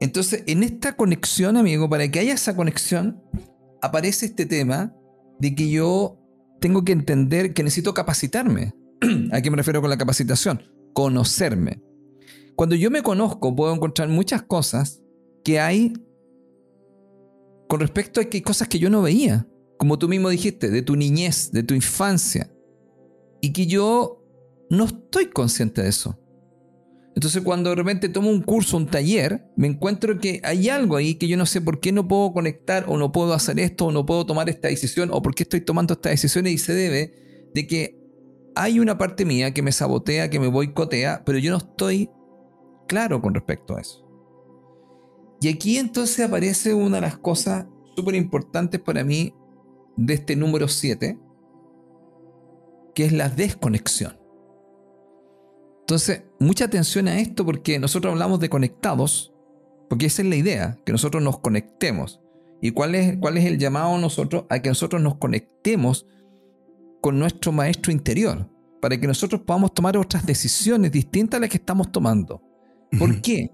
Entonces, en esta conexión, amigo, para que haya esa conexión, aparece este tema de que yo tengo que entender que necesito capacitarme. (clears throat) ¿A qué me refiero con la capacitación? Conocerme. Cuando yo me conozco, puedo encontrar muchas cosas que hay con respecto a que hay cosas que yo no veía. Como tú mismo dijiste, de tu niñez, de tu infancia y que yo no estoy consciente de eso. Entonces cuando de repente tomo un curso, un taller, me encuentro que hay algo ahí que yo no sé por qué no puedo conectar o no puedo hacer esto o no puedo tomar esta decisión o por qué estoy tomando esta decisión y se debe de que hay una parte mía que me sabotea, que me boicotea, pero yo no estoy claro con respecto a eso. Y aquí entonces aparece una de las cosas súper importantes para mí de este número 7, que es la desconexión. Entonces, mucha atención a esto porque nosotros hablamos de conectados, porque esa es la idea, que nosotros nos conectemos. ¿Y cuál es, cuál es el llamado a nosotros? A que nosotros nos conectemos con nuestro maestro interior, para que nosotros podamos tomar otras decisiones distintas a las que estamos tomando. ¿Por qué?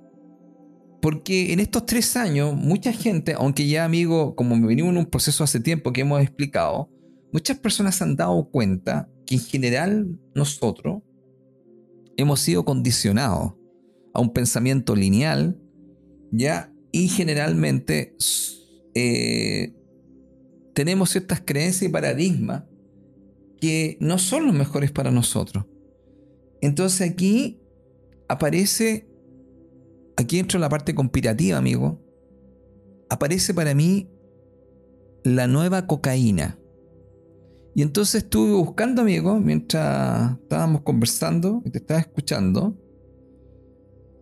Porque en estos tres años, mucha gente, aunque ya amigo, como venimos en un proceso hace tiempo que hemos explicado, muchas personas han dado cuenta que en general nosotros hemos sido condicionados a un pensamiento lineal, ¿ya? Y generalmente eh, tenemos ciertas creencias y paradigmas que no son los mejores para nosotros. Entonces aquí aparece aquí entro en la parte conspirativa, amigo, aparece para mí la nueva cocaína. Y entonces estuve buscando, amigo, mientras estábamos conversando y te estaba escuchando,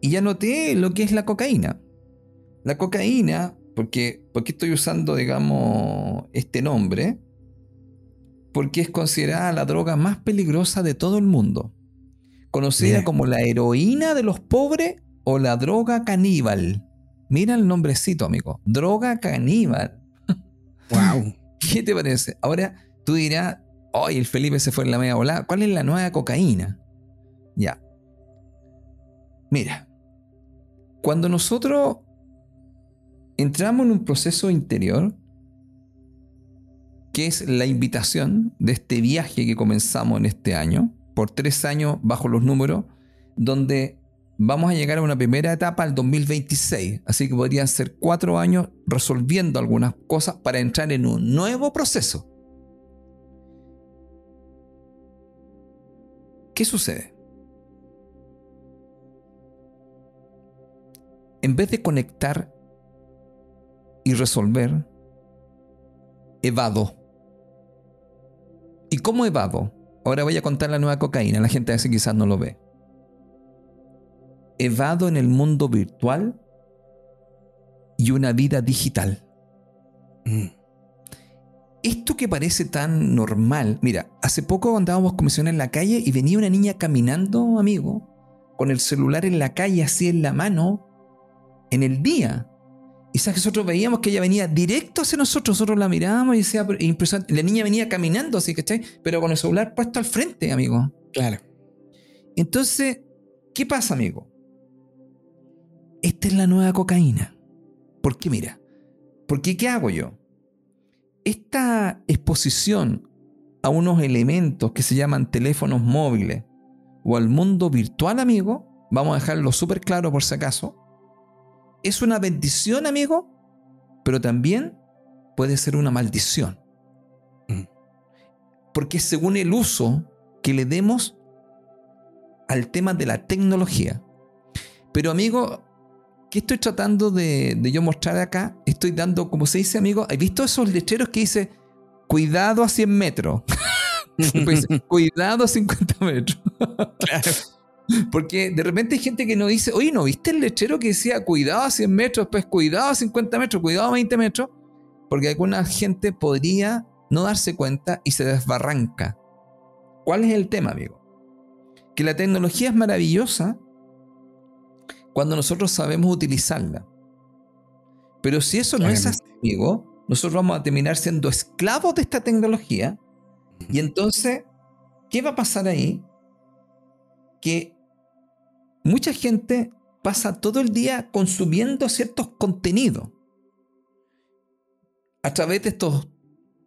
y ya noté lo que es la cocaína. La cocaína, porque, porque estoy usando, digamos, este nombre, porque es considerada la droga más peligrosa de todo el mundo. Conocida como la heroína de los pobres o la droga caníbal. Mira el nombrecito, amigo. Droga caníbal. Wow. (laughs) ¿Qué te parece? Ahora tú dirás, hoy el Felipe se fue en la media volada. ¿Cuál es la nueva cocaína? Ya. Mira, cuando nosotros entramos en un proceso interior, que es la invitación de este viaje que comenzamos en este año, por tres años bajo los números, donde vamos a llegar a una primera etapa al 2026. Así que podrían ser cuatro años resolviendo algunas cosas para entrar en un nuevo proceso. ¿Qué sucede? En vez de conectar y resolver, evado. ¿Y cómo evado? Ahora voy a contar la nueva cocaína, la gente a veces quizás no lo ve. Evado en el mundo virtual y una vida digital. Mm. Esto que parece tan normal, mira, hace poco andábamos comisión en la calle y venía una niña caminando, amigo, con el celular en la calle así en la mano, en el día. Y sabes que nosotros veíamos que ella venía directo hacia nosotros, nosotros la mirábamos y decía, impresionante. La niña venía caminando así, ¿cachai? Pero con el celular puesto al frente, amigo. Claro. Entonces, ¿qué pasa, amigo? Esta es la nueva cocaína. ¿Por qué? Mira, porque ¿qué hago yo? Esta exposición a unos elementos que se llaman teléfonos móviles o al mundo virtual, amigo, vamos a dejarlo súper claro por si acaso, es una bendición, amigo, pero también puede ser una maldición. Mm. Porque según el uso que le demos al tema de la tecnología. Pero amigo, ¿qué estoy tratando de, yo mostrar acá? Estoy dando, como se dice, amigo, ¿has visto esos lecheros que dice, cuidado a 100 metros? (laughs) Pues, cuidado a 50 metros. (laughs) claro. Porque de repente hay gente que nos dice, oye, ¿no viste el lechero que decía cuidado a 100 metros, después cuidado a 50 metros, cuidado a 20 metros? Porque alguna gente podría no darse cuenta y se desbarranca. ¿Cuál es el tema, amigo? Que la tecnología es maravillosa cuando nosotros sabemos utilizarla. Pero si eso no es así, amigo, nosotros vamos a terminar siendo esclavos de esta tecnología. Y entonces, ¿qué va a pasar ahí? Que mucha gente pasa todo el día consumiendo ciertos contenidos a través de estos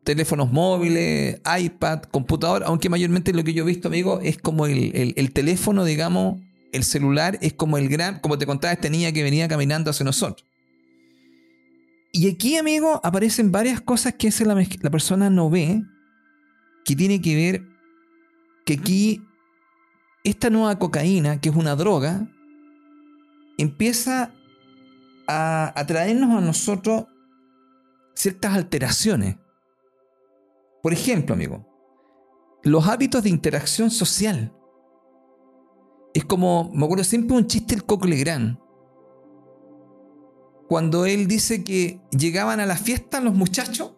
teléfonos móviles, iPad, computador, aunque mayormente lo que yo he visto, amigo, es como el, teléfono, digamos, el celular es como el gran, como te contaba esta niña que venía caminando hacia nosotros. Y aquí, amigo, aparecen varias cosas que la, la persona no ve, que tiene que ver que aquí esta nueva cocaína, que es una droga, empieza a, traernos a nosotros ciertas alteraciones. Por ejemplo, amigo, los hábitos de interacción social. Es como, me acuerdo siempre un chiste el Coco Legrand. Cuando él dice que llegaban a la fiesta los muchachos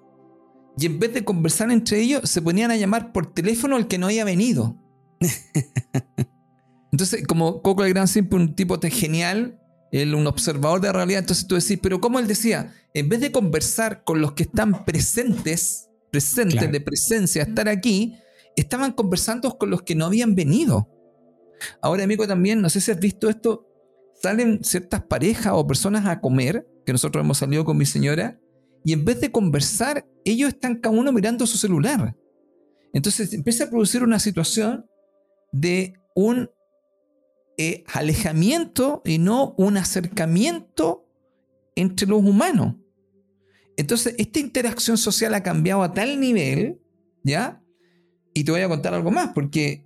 y en vez de conversar entre ellos se ponían a llamar por teléfono al que no había venido. (laughs) entonces, como Coco el Gran siempre un tipo de genial, él un observador de la realidad, entonces tú decís, pero como él decía, en vez de conversar con los que están presentes, presentes de presencia, estar aquí, estaban conversando con los que no habían venido. Ahora, amigo, también, no sé si has visto esto, salen ciertas parejas o personas a comer, que nosotros hemos salido con mi señora, y en vez de conversar, ellos están cada uno mirando su celular. Entonces empieza a producir una situación de un eh, alejamiento y no un acercamiento entre los humanos. Entonces, esta interacción social ha cambiado a tal nivel, ¿ya? Y te voy a contar algo más, porque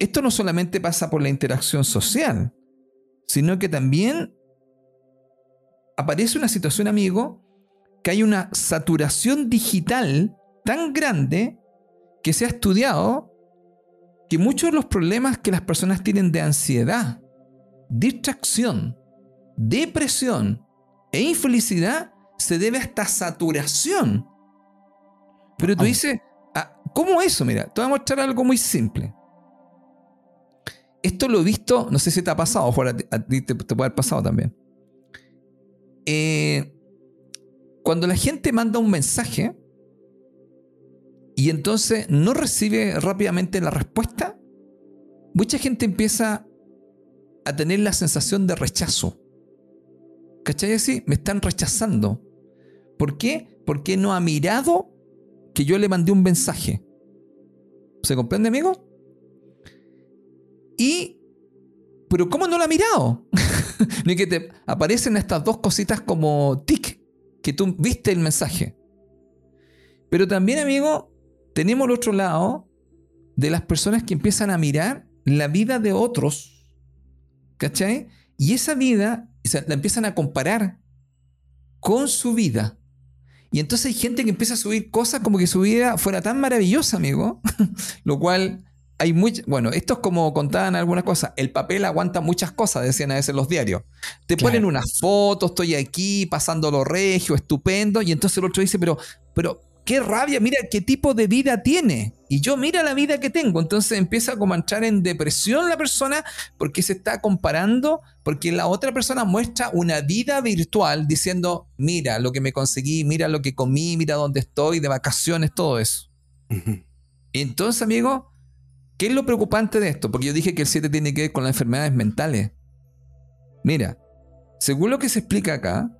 esto no solamente pasa por la interacción social, sino que también aparece una situación, amigo, que hay una saturación digital tan grande que se ha estudiado que muchos de los problemas que las personas tienen de ansiedad, distracción, depresión e infelicidad se debe a esta saturación. Pero tú dices, ah, ¿cómo eso? Mira, te voy a mostrar algo muy simple. Esto lo he visto, no sé si te ha pasado, o a ti te, puede haber pasado también. Eh, cuando la gente manda un mensaje y entonces no recibe rápidamente la respuesta, mucha gente empieza a tener la sensación de rechazo. ¿Cachai? Así, me están rechazando. ¿Por qué? Porque no ha mirado que yo le mandé un mensaje. ¿Se comprende, amigo? Y, pero ¿cómo no lo ha mirado? (laughs) Ni que te aparecen estas dos cositas como tic, que tú viste el mensaje. Pero también, amigo, tenemos el otro lado de las personas que empiezan a mirar la vida de otros, ¿cachai? Y esa vida la empiezan a comparar con su vida. Y entonces hay gente que empieza a subir cosas como que su vida fuera tan maravillosa, amigo. (laughs) Lo cual hay mucho. Bueno, esto es como contaban algunas cosas. El papel aguanta muchas cosas, decían a veces los diarios. Te ponen unas fotos, estoy aquí, pasando lo regio, estupendo. Y entonces el otro dice, pero, pero qué rabia, mira qué tipo de vida tiene. Y yo mira la vida que tengo. Entonces empieza como a entrar en depresión la persona porque se está comparando, porque la otra persona muestra una vida virtual diciendo, mira lo que me conseguí, mira lo que comí, mira dónde estoy, de vacaciones, todo eso. Entonces, amigo, ¿qué es lo preocupante de esto? Porque yo dije que el 7 tiene que ver con las enfermedades mentales. Mira, según lo que se explica acá,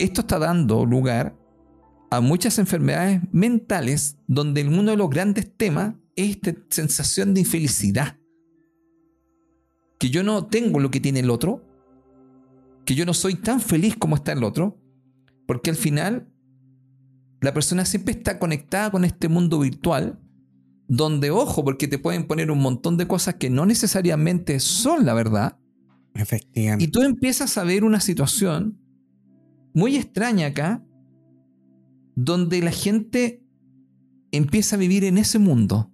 esto está dando lugar a muchas enfermedades mentales donde uno de los grandes temas es esta sensación de infelicidad. Que yo no tengo lo que tiene el otro, que yo no soy tan feliz como está el otro, porque al final la persona siempre está conectada con este mundo virtual, donde, ojo, porque te pueden poner un montón de cosas que no necesariamente son la verdad. Efectivamente. Y tú empiezas a ver una situación muy extraña acá, donde la gente empieza a vivir en ese mundo.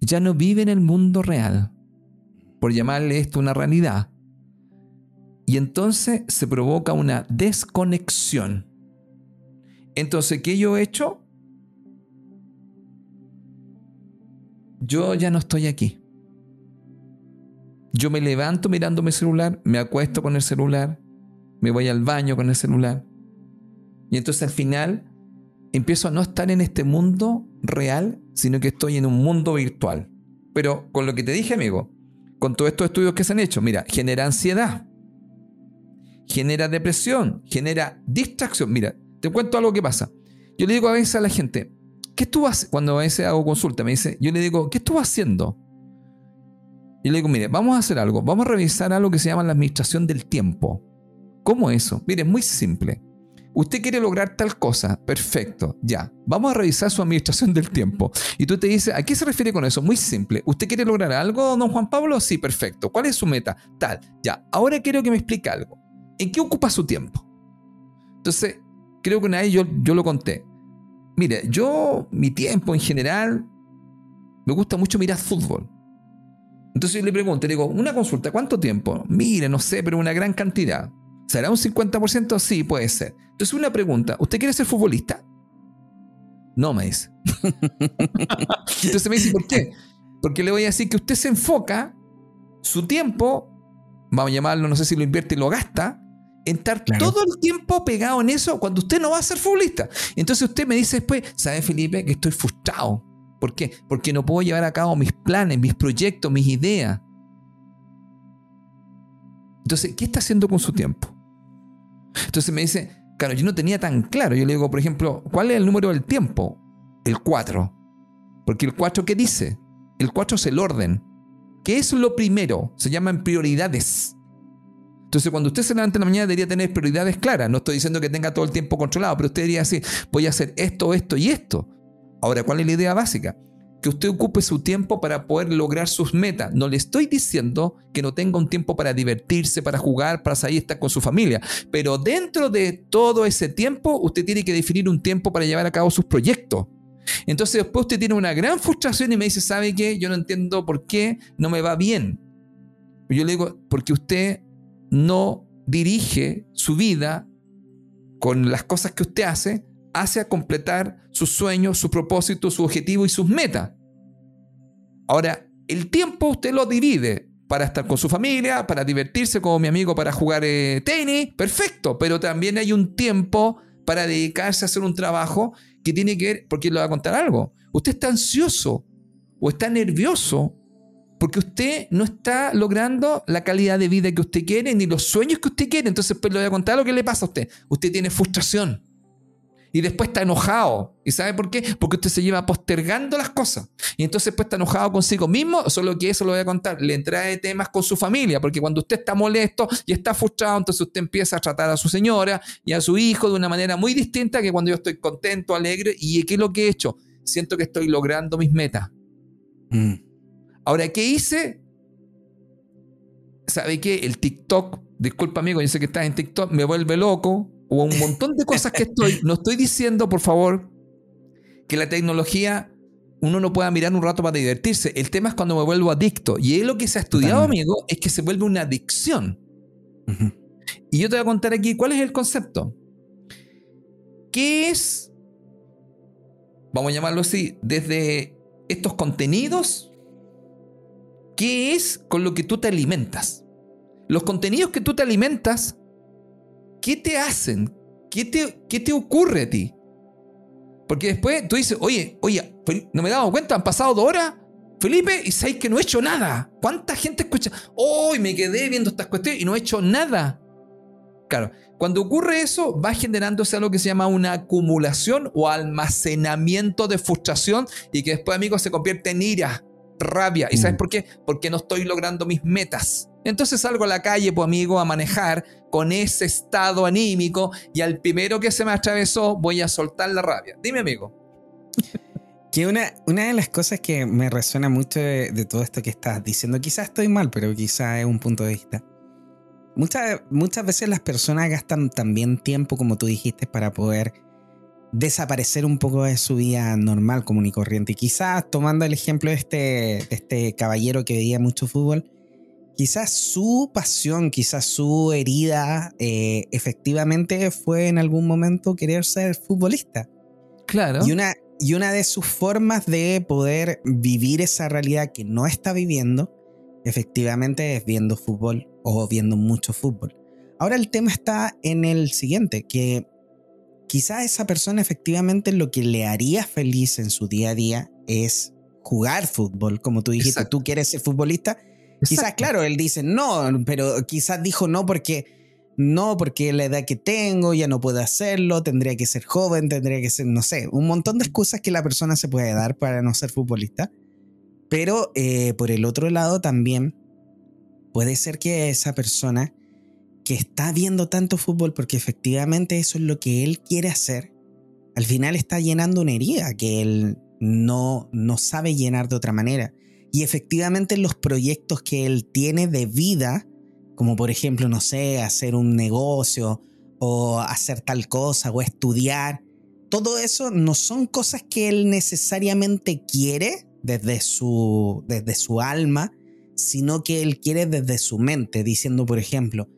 Ya no vive en el mundo real, por llamarle esto una realidad. Y entonces se provoca una desconexión. Entonces, ¿qué yo he hecho? Yo ya no estoy aquí. Yo me levanto mirando mi celular, me acuesto con el celular, me voy al baño con el celular, y entonces al final empiezo a no estar en este mundo real, sino que estoy en un mundo virtual. Pero con lo que te dije, amigo, con todos estos estudios que se han hecho, mira, genera ansiedad, genera depresión, genera distracción. Mira, te cuento algo que pasa. Yo le digo a veces a la gente, ¿qué estuvo haciendo? Cuando a veces hago consulta, me dice, yo le digo, ¿qué estuvo haciendo? Y le digo, mire, vamos a hacer algo, vamos a revisar algo que se llama la administración del tiempo. ¿Cómo eso? Mire, es muy simple. Usted quiere lograr tal cosa, perfecto, ya. Vamos a revisar su administración del tiempo. (laughs) Y tú te dices, ¿a qué se refiere con eso? Muy simple. ¿Usted quiere lograr algo, don Juan Pablo? Sí, perfecto. ¿Cuál es su meta? Tal, ya. Ahora quiero que me explique algo. ¿En qué ocupa su tiempo? Entonces, creo que una vez yo, yo lo conté. Mire, yo, mi tiempo en general, me gusta mucho mirar fútbol. Entonces yo le pregunto, le digo, una consulta, ¿cuánto tiempo? Mire, no sé, pero una gran cantidad. ¿Será un 50%? Sí, puede ser. Entonces, una pregunta: ¿Usted quiere ser futbolista? No, me dice. (laughs) Entonces me dice: ¿Por qué? Porque le voy a decir que usted se enfoca su tiempo, vamos a llamarlo, no sé si lo invierte y lo gasta, en estar todo el tiempo pegado en eso cuando usted no va a ser futbolista. Entonces usted me dice después, ¿sabe Felipe que estoy frustrado? ¿Por qué? Porque no puedo llevar a cabo mis planes, mis proyectos, mis ideas. Entonces, ¿qué está haciendo con su tiempo? Entonces me dice, claro, yo no tenía tan claro. Yo le digo, por ejemplo, ¿cuál es el número del tiempo? El 4. Porque el 4, ¿qué dice? El 4 es el orden. ¿Qué es lo primero? Se llaman prioridades. Entonces, cuando usted se levanta en la mañana, debería tener prioridades claras. No estoy diciendo que tenga todo el tiempo controlado, pero usted debería decir, voy a hacer esto, esto y esto. Ahora, ¿cuál es la idea básica? que usted ocupe su tiempo para poder lograr sus metas. No le estoy diciendo que no tenga un tiempo para divertirse, para jugar, para salir estar con su familia. Pero dentro de todo ese tiempo, usted tiene que definir un tiempo para llevar a cabo sus proyectos. Entonces después usted tiene una gran frustración y me dice, ¿sabe qué? Yo no entiendo por qué no me va bien. Yo le digo, porque usted no dirige su vida con las cosas que usted hace hacia completar sus sueños, sus propósitos, su objetivo y sus metas. Ahora, el tiempo usted lo divide para estar con su familia, para divertirse como mi amigo, para jugar eh, tenis, perfecto, pero también hay un tiempo para dedicarse a hacer un trabajo que tiene que ver, porque le voy a contar algo, usted está ansioso o está nervioso porque usted no está logrando la calidad de vida que usted quiere ni los sueños que usted quiere. Entonces, pues le voy a contar lo que le pasa a usted. Usted tiene frustración y después está enojado. ¿Y sabe por qué? Porque usted se lleva postergando las cosas. Y entonces después está enojado consigo mismo, solo que eso lo voy a contar. Le trae temas con su familia, porque cuando usted está molesto y está frustrado, entonces usted empieza a tratar a su señora y a su hijo de una manera muy distinta que cuando yo estoy contento, alegre. ¿Y qué es lo que he hecho? Siento que estoy logrando mis metas. Mm. Ahora, ¿qué hice? ¿Sabe qué? El TikTok, disculpa amigo, yo sé que estás en TikTok, me vuelve loco o un montón de cosas que estoy. No estoy diciendo, por favor, que la tecnología uno no pueda mirar un rato para divertirse. El tema es cuando me vuelvo adicto. Y es lo que se ha estudiado, amigo, es que se vuelve una adicción. Y yo te voy a contar aquí cuál es el concepto. ¿Qué es, vamos a llamarlo así, desde estos contenidos? ¿Qué es con lo que tú te alimentas? Los contenidos que tú te alimentas ¿qué te hacen? ¿Qué te, qué te ocurre a ti? Porque después tú dices, oye, oye, no me he dado cuenta, han pasado dos horas, Felipe, y sabes que no he hecho nada. ¿Cuánta gente escucha? Hoy me quedé viendo estas cuestiones y no he hecho nada. Claro, cuando ocurre eso, va generándose algo que se llama una acumulación o almacenamiento de frustración y que después, amigos, se convierte en ira, rabia. ¿Y sabes mm. por qué? Porque no estoy logrando mis metas. Entonces salgo a la calle, pues amigo, a manejar con ese estado anímico y al primero que se me atravesó voy a soltar la rabia. Dime, amigo. (laughs) Que una, una de las cosas que me resuena mucho de, todo esto que estás diciendo, quizás estoy mal, pero quizás es un punto de vista. Muchas, muchas veces las personas gastan también tiempo, como tú dijiste, para poder desaparecer un poco de su vida normal, común y corriente. Y quizás tomando el ejemplo de este, de este caballero que veía mucho fútbol, quizás su pasión, quizás su herida, eh, efectivamente fue en algún momento querer ser futbolista. Claro. Y una, y una de sus formas de poder vivir esa realidad que no está viviendo, efectivamente es viendo fútbol o viendo mucho fútbol. Ahora el tema está en el siguiente, que quizás esa persona efectivamente lo que le haría feliz en su día a día es jugar fútbol, como tú dijiste, tú quieres ser futbolista. Quizás, claro, él dice no, pero quizás dijo no porque no, porque la edad que tengo ya no puedo hacerlo, tendría que ser joven, tendría que ser, no sé, un montón de excusas que la persona se puede dar para no ser futbolista. Pero eh, por el otro lado también puede ser que esa persona que está viendo tanto fútbol porque efectivamente eso es lo que él quiere hacer, al final está llenando una herida que él no, no sabe llenar de otra manera. Y efectivamente los proyectos que él tiene de vida, como por ejemplo, no sé, hacer un negocio o hacer tal cosa o estudiar, todo eso no son cosas que él necesariamente quiere desde su, desde su alma, sino que él quiere desde su mente, diciendo, por ejemplo,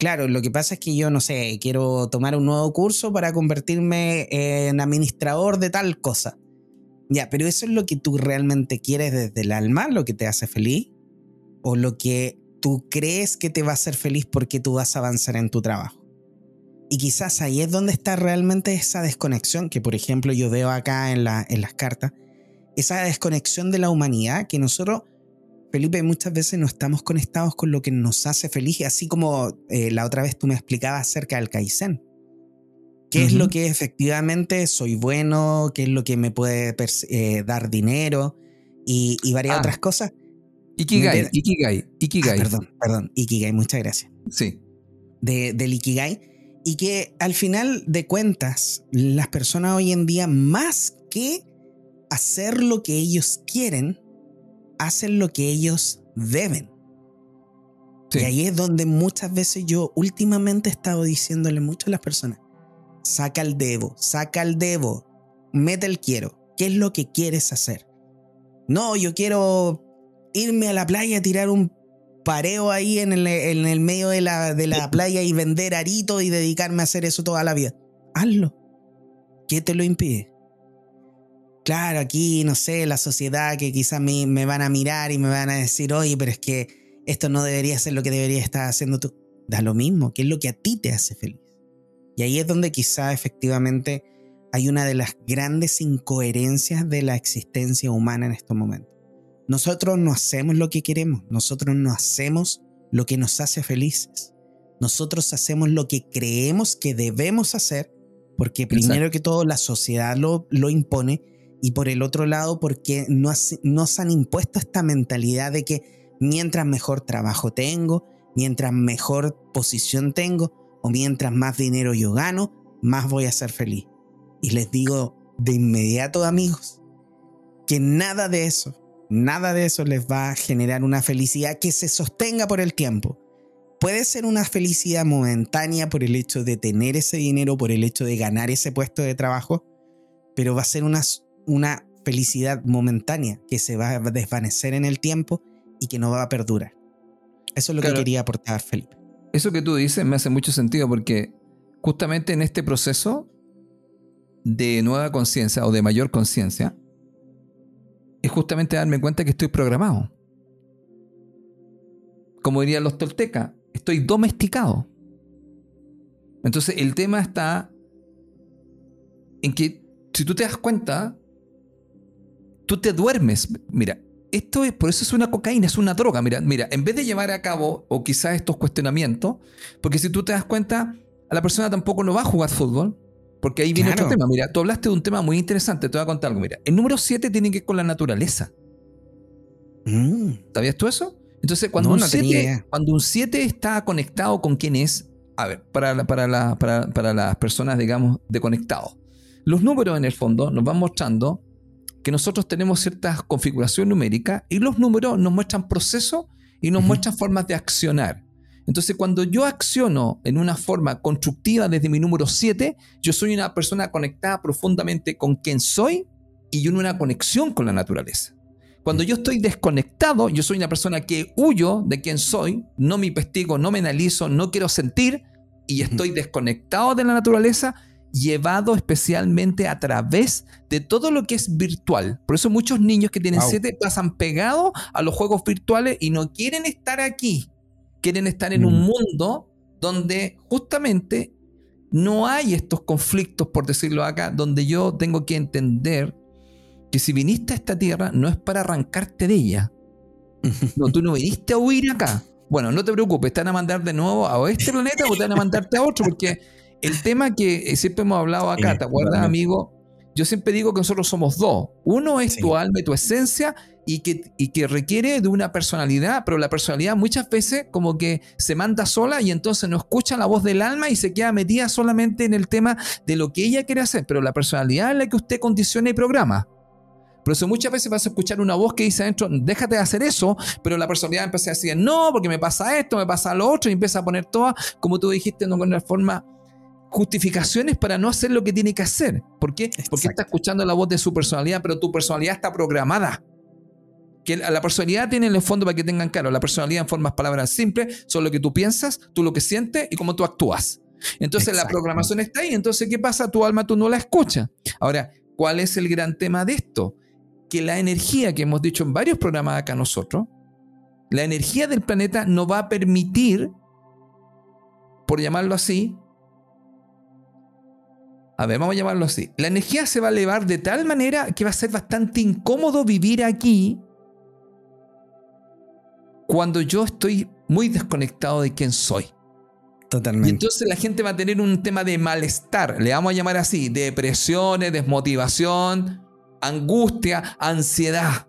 claro, lo que pasa es que yo, no sé, quiero tomar un nuevo curso para convertirme en administrador de tal cosa. Ya, pero eso es lo que tú realmente quieres desde el alma, lo que te hace feliz, o lo que tú crees que te va a hacer feliz porque tú vas a avanzar en tu trabajo. Y quizás ahí es donde está realmente esa desconexión que, por ejemplo, yo veo acá en, la, en las cartas, esa desconexión de la humanidad que nosotros, Felipe, muchas veces no estamos conectados con lo que nos hace feliz, así como eh, la otra vez tú me explicabas acerca del Kaizen qué es lo que efectivamente soy bueno, qué es lo que me puede eh, dar dinero y, varias ah. otras cosas. Ikigai, Ikigai, Ikigai. Ah, perdón, perdón, Ikigai, muchas gracias. Sí. De, del Ikigai. Y que al final de cuentas, las personas hoy en día, más que hacer lo que ellos quieren, hacen lo que ellos deben. Y ahí es donde muchas veces yo últimamente he estado diciéndole mucho a las personas, saca el debo, saca el debo, mete el quiero. ¿Qué es lo que quieres hacer? No, yo quiero irme a la playa a tirar un pareo ahí en el, en el medio de la, de la playa y vender arito y dedicarme a hacer eso toda la vida. Hazlo. ¿Qué te lo impide? Claro, aquí, no sé, la sociedad que quizás me, me van a mirar y me van a decir, oye, pero es que esto no debería ser lo que debería estar haciendo tú. Da lo mismo, ¿qué es lo que a ti te hace feliz? Y ahí es donde quizá efectivamente hay una de las grandes incoherencias de la existencia humana en estos momentos. Nosotros no hacemos lo que queremos, nosotros no hacemos lo que nos hace felices. Nosotros hacemos lo que creemos que debemos hacer, porque primero que todo la sociedad lo, lo impone, y por el otro lado porque nos, nos han impuesto esta mentalidad de que mientras mejor trabajo tengo, mientras mejor posición tengo, o mientras más dinero yo gano, más voy a ser feliz. Y les digo de inmediato, amigos, que nada de eso, nada de eso les va a generar una felicidad que se sostenga por el tiempo. Puede ser una felicidad momentánea por el hecho de tener ese dinero, por el hecho de ganar ese puesto de trabajo, pero va a ser una, una felicidad momentánea que se va a desvanecer en el tiempo y que no va a perdurar. Eso es lo que quería aportar, Felipe. Eso que tú dices me hace mucho sentido porque justamente en este proceso de nueva conciencia o de mayor conciencia es justamente darme cuenta que estoy programado. Como dirían los toltecas, estoy domesticado. Entonces el tema está en que si tú te das cuenta, tú te duermes. Mira, esto es, por eso es una cocaína, es una droga. Mira, mira, en vez de llevar a cabo, o quizás estos cuestionamientos, porque si tú te das cuenta, a la persona tampoco no va a jugar fútbol, porque ahí viene otro tema. Mira, tú hablaste de un tema muy interesante. Te voy a contar algo. Mira, el número 7 tiene que ver con la naturaleza. Mm. ¿Sabías tú eso? Entonces, cuando, un 7, cuando un 7 está conectado con quién es, a ver, para, para, para, para las personas, digamos, de conectado, los números en el fondo nos van mostrando que nosotros tenemos cierta configuración numérica y los números nos muestran procesos y nos muestran formas de accionar. Entonces, cuando yo acciono en una forma constructiva desde mi número 7, yo soy una persona conectada profundamente con quien soy y yo en una conexión con la naturaleza. Cuando yo estoy desconectado, yo soy una persona que huyo de quien soy, no me investigo, no me analizo, no quiero sentir y estoy desconectado de la naturaleza, llevado especialmente a través de todo lo que es virtual. Por eso muchos niños que tienen 7 pasan pegados a los juegos virtuales y no quieren estar aquí quieren estar en un mm. mundo donde justamente no hay estos conflictos, por decirlo acá, donde yo tengo que entender que si viniste a esta tierra no es para arrancarte de ella. No, tú no viniste a huir acá. Bueno, no te preocupes, te van a mandar de nuevo a este planeta o te van a mandarte a otro, porque el tema que siempre hemos hablado acá, ¿te acuerdas, amigo? Yo siempre digo que nosotros somos dos. Uno es tu alma y tu esencia y que, y que requiere de una personalidad, pero la personalidad muchas veces como que se manda sola y entonces no escucha la voz del alma y se queda metida solamente en el tema de lo que ella quiere hacer, pero la personalidad es la que usted condiciona y programa. Por eso muchas veces vas a escuchar una voz que dice adentro, déjate de hacer eso, pero la personalidad empieza a decir, no, porque me pasa esto, me pasa lo otro, y empieza a poner todas, como tú dijiste, no con una forma justificaciones para no hacer lo que tiene que hacer. ¿Por qué? Porque está escuchando la voz de su personalidad, pero tu personalidad está programada. Que la personalidad tiene en el fondo para que tengan claro, la personalidad en formas palabras simples son lo que tú piensas, tú lo que sientes y cómo tú actúas. Entonces la programación está ahí, entonces ¿qué pasa? Tu alma tú no la escuchas. Ahora, ¿cuál es el gran tema de esto? Que la energía que hemos dicho en varios programas acá nosotros, la energía del planeta no va a permitir, por llamarlo así, a ver, vamos a llamarlo así, la energía se va a elevar de tal manera que va a ser bastante incómodo vivir aquí cuando yo estoy muy desconectado de quién soy. Totalmente. Y entonces la gente va a tener un tema de malestar, le vamos a llamar así, depresiones, desmotivación, angustia, ansiedad,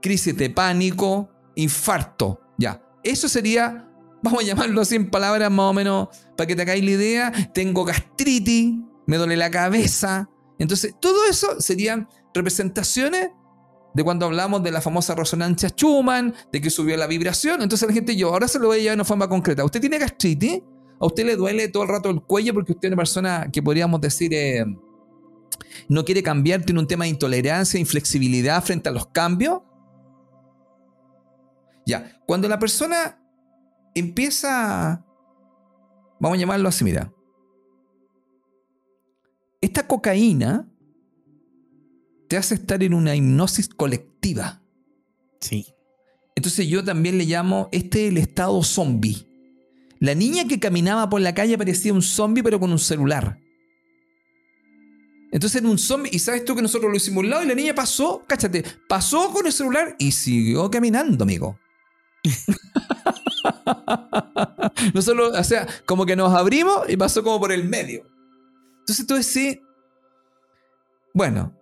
crisis de pánico, infarto. Ya, eso sería, vamos a llamarlo así en palabras más o menos para que te hagáis la idea. Tengo gastritis, me duele la cabeza. Entonces, todo eso serían representaciones de cuando hablamos de la famosa resonancia Schumann, de que subió la vibración. Entonces la gente, yo ahora se lo voy a llevar de una forma concreta. ¿Usted tiene gastritis? ¿A usted le duele todo el rato el cuello porque usted es una persona que podríamos decir eh, no quiere cambiar, tiene un tema de intolerancia, inflexibilidad frente a los cambios? Ya, cuando la persona empieza, vamos a llamarlo así, mira, esta cocaína te hace estar en una hipnosis colectiva. Sí. Entonces yo también le llamo este el estado zombie. La niña que caminaba por la calle parecía un zombie pero con un celular. Entonces era un zombie y sabes tú que nosotros lo hicimos un lado y la niña pasó, cáchate, pasó con el celular y siguió caminando, amigo. (laughs) (laughs) nosotros, o sea, como que nos abrimos y pasó como por el medio. Entonces tú decís, bueno,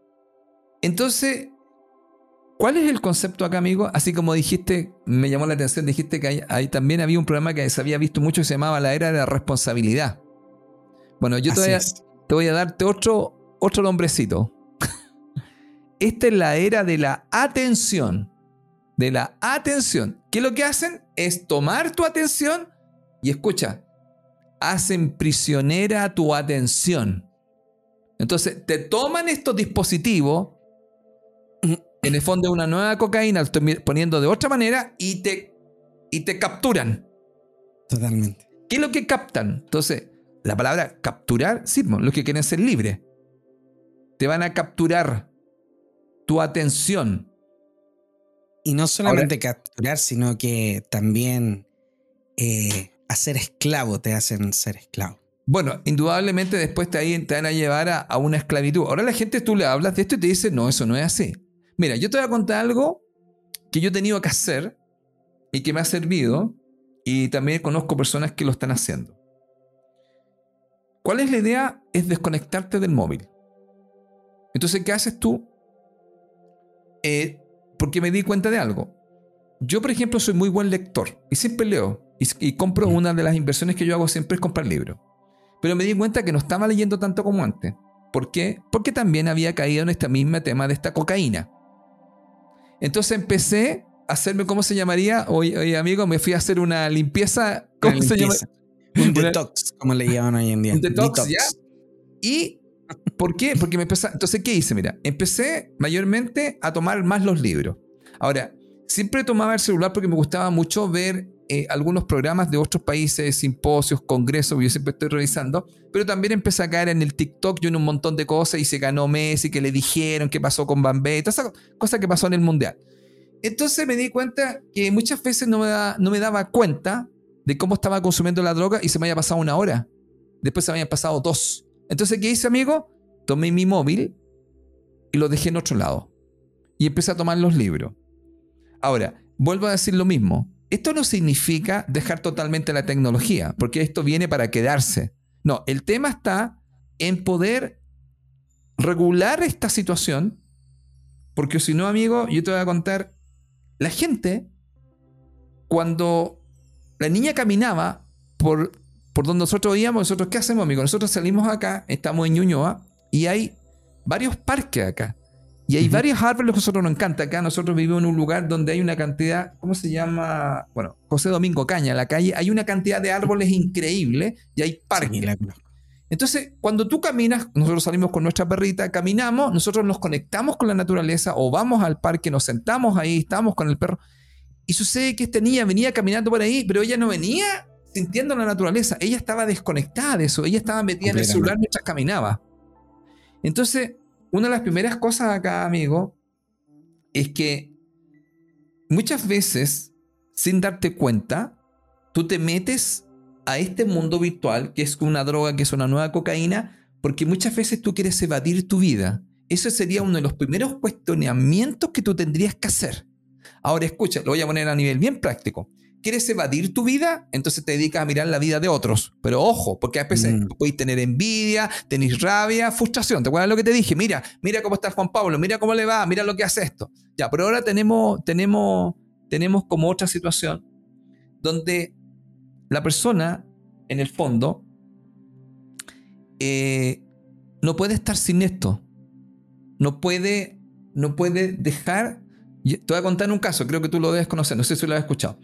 entonces, ¿cuál es el concepto acá, amigo? Así como dijiste, me llamó la atención, dijiste que ahí también había un programa que se había visto mucho que se llamaba la era de la responsabilidad. Bueno, yo te voy, a, darte otro, otro nombrecito. (laughs) Esta es la era de la atención. De la atención. ¿Qué es lo que hacen? Es tomar tu atención y escucha, hacen prisionera tu atención. Entonces, te toman estos dispositivos, (clears throat) en el fondo de una nueva cocaína, lo estoy poniendo de otra manera, y te, y te capturan. Totalmente. ¿Qué es lo que captan? Entonces, la palabra capturar, sí, los que quieren ser libres. Te van a capturar tu atención. Y no solamente capturar, sino que también eh, hacer esclavo te hacen ser esclavo. Bueno, indudablemente después te, te van a llevar a, una esclavitud. Ahora la gente tú le hablas de esto y te dice, no, eso no es así. Mira, yo te voy a contar algo que yo he tenido que hacer y que me ha servido y también conozco personas que lo están haciendo. ¿Cuál es la idea? Es desconectarte del móvil. Entonces, ¿qué haces tú? Eh, porque me di cuenta de algo. Yo, por ejemplo, soy muy buen lector y siempre leo. Y, compro una de las inversiones que yo hago siempre es comprar libros. Pero me di cuenta que no estaba leyendo tanto como antes. ¿Por qué? Porque también había caído en este mismo tema de esta cocaína. Entonces empecé a hacerme, ¿cómo se llamaría? Oye, amigo, me fui a hacer una limpieza. ¿Cómo se llama? Un (laughs) detox, como le llaman hoy en día. Un detox, ¿ya? ¿Y por qué? Porque me empecé. Entonces, ¿qué hice? Mira, empecé mayormente a tomar más los libros. Ahora, siempre tomaba el celular porque me gustaba mucho ver eh, algunos programas de otros países, simposios, congresos, que yo siempre estoy revisando, pero también empecé a caer en el TikTok yo en un montón de cosas y se ganó Messi, que le dijeron qué pasó con Bambé, todas esas cosas que pasó en el Mundial. Entonces me di cuenta que muchas veces no me, no me daba cuenta de cómo estaba consumiendo la droga y se me había pasado una hora. Después se me habían pasado dos. Entonces, ¿qué hice, amigo? Tomé mi móvil y lo dejé en otro lado. Y empecé a tomar los libros. Ahora, vuelvo a decir lo mismo. Esto no significa dejar totalmente la tecnología, porque esto viene para quedarse. No, el tema está en poder regular esta situación, porque si no, amigo, yo te voy a contar, la gente, cuando la niña caminaba por, por donde nosotros íbamos, nosotros, ¿qué hacemos, amigo? Nosotros salimos acá, estamos en Ñuñoa, y hay varios parques acá. Y hay varios árboles que a nosotros nos encanta. Acá nosotros vivimos en un lugar donde hay una cantidad, ¿cómo se llama? Bueno, José Domingo Caña, la calle, hay una cantidad de árboles increíble y hay parques. Entonces, cuando tú caminas, nosotros salimos con nuestra perrita, caminamos, nosotros nos conectamos con la naturaleza o vamos al parque, nos sentamos ahí, estamos con el perro. Y sucede que esta niña venía caminando por ahí, pero ella no venía sintiendo la naturaleza, ella estaba desconectada de eso, ella estaba metida en el celular mientras caminaba. Entonces, una de las primeras cosas acá, amigo, es que muchas veces, sin darte cuenta, tú te metes a este mundo virtual, que es una droga, que es una nueva cocaína, porque muchas veces tú quieres evadir tu vida. Ese sería uno de los primeros cuestionamientos que tú tendrías que hacer. Ahora escucha, lo voy a poner a nivel bien práctico. ¿Quieres evadir tu vida? Entonces te dedicas a mirar la vida de otros. Pero ojo, porque a veces mm. puedes tener envidia, tenés rabia, frustración. ¿Te acuerdas lo que te dije? Mira, mira cómo está Juan Pablo, mira cómo le va, mira lo que hace esto. Ya, pero ahora tenemos, tenemos, tenemos como otra situación donde la persona, en el fondo, eh, no puede estar sin esto. No puede no puede dejar... Te voy a contar un caso, creo que tú lo debes conocer, no sé si lo has escuchado.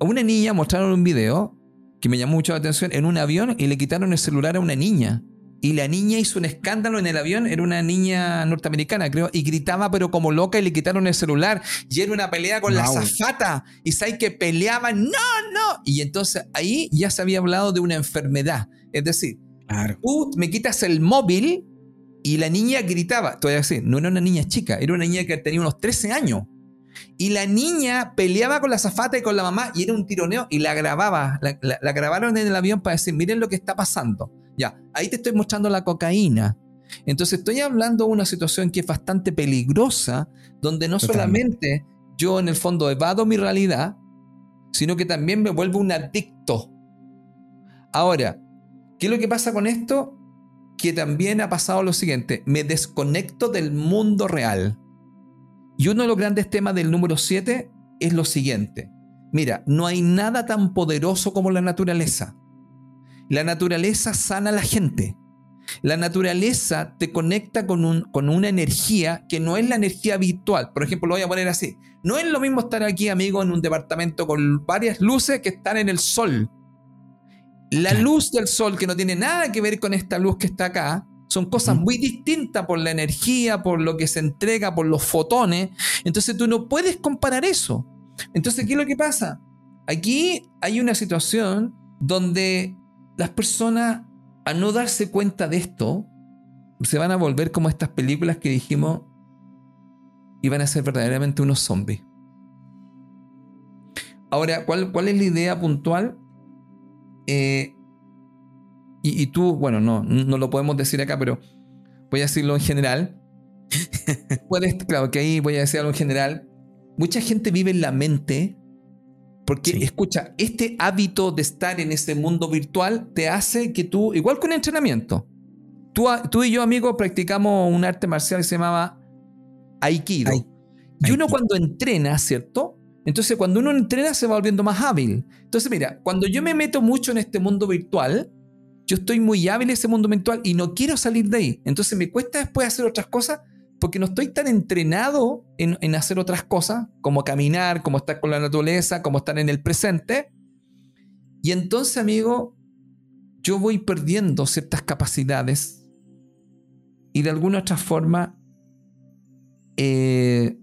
A una niña mostraron un video que me llamó mucho la atención en un avión y le quitaron el celular a una niña. Y la niña hizo un escándalo en el avión, era una niña norteamericana, creo, y gritaba pero como loca y le quitaron el celular. Y era una pelea con la zafata. Y sabes que peleaban, no, no. Y entonces ahí ya se había hablado de una enfermedad. Es decir, tú me quitas el móvil y la niña gritaba. Todavía así, no era una niña chica, era una niña que tenía unos 13 años. Y la niña peleaba con la zafata y con la mamá y era un tironeo y la grababa. la grabaron en el avión para decir, miren lo que está pasando. Ya, ahí te estoy mostrando la cocaína. Entonces estoy hablando de una situación que es bastante peligrosa, donde no solamente yo en el fondo evado mi realidad, sino que también me vuelvo un adicto. Ahora, ¿qué es lo que pasa con esto? Que también ha pasado lo siguiente, me desconecto del mundo real. Y uno de los grandes temas del número 7 es lo siguiente. Mira, no hay nada tan poderoso como la naturaleza. La naturaleza sana a la gente. La naturaleza te conecta con, un, con, una energía que no es la energía habitual. Por ejemplo, lo voy a poner así. No es lo mismo estar aquí, amigo, en un departamento con varias luces que estar en el sol. La luz del sol, que no tiene nada que ver con esta luz que está acá, son cosas muy distintas por la energía, por lo que se entrega, por los fotones. Entonces tú no puedes comparar eso. Entonces, ¿qué es lo que pasa? Aquí hay una situación donde las personas, a no darse cuenta de esto, se van a volver como estas películas que dijimos y van a ser verdaderamente unos zombies. Ahora, ¿cuál, cuál es la idea puntual? Eh, y, tú, bueno, no, no lo podemos decir acá, pero voy a decirlo en general. (laughs) Puedes, claro, que ahí voy a decir algo en general. Mucha gente vive en la mente porque escucha, este hábito de estar en ese mundo virtual te hace que tú, igual con entrenamiento, tú, tú y yo, amigo, practicamos un arte marcial que se llamaba Aikido. Y uno cuando entrena, ¿cierto? Entonces cuando uno entrena se va volviendo más hábil. Entonces mira, cuando yo me meto mucho en este mundo virtual, yo estoy muy hábil en ese mundo virtual y no quiero salir de ahí. Entonces me cuesta después hacer otras cosas porque no estoy tan entrenado en, hacer otras cosas, como caminar, como estar con la naturaleza, como estar en el presente. Y entonces, amigo, yo voy perdiendo ciertas capacidades y de alguna otra forma eh,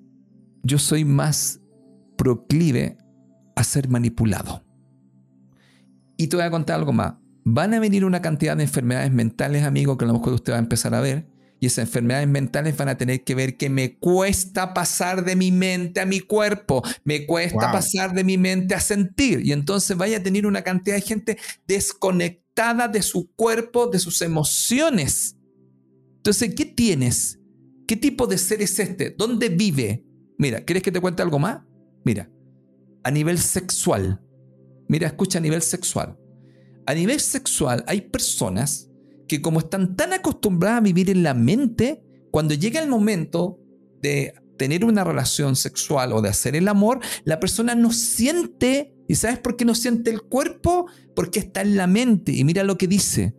yo soy más proclive a ser manipulado. Y te voy a contar algo más. Van a venir una cantidad de enfermedades mentales, amigo, que a lo mejor usted va a empezar a ver, y esas enfermedades mentales van a tener que ver que me cuesta pasar de mi mente a mi cuerpo, me cuesta pasar de mi mente a sentir. Y entonces vaya a tener una cantidad de gente desconectada de su cuerpo, de sus emociones. Entonces, ¿qué tienes? ¿Qué tipo de ser es este? ¿Dónde vive? Mira, ¿quieres que te cuente algo más? Mira, a nivel sexual. Mira, escucha a nivel sexual. A nivel sexual hay personas que como están tan acostumbradas a vivir en la mente, cuando llega el momento de tener una relación sexual o de hacer el amor, la persona no siente, ¿y sabes por qué no siente el cuerpo? Porque está en la mente y mira lo que dice,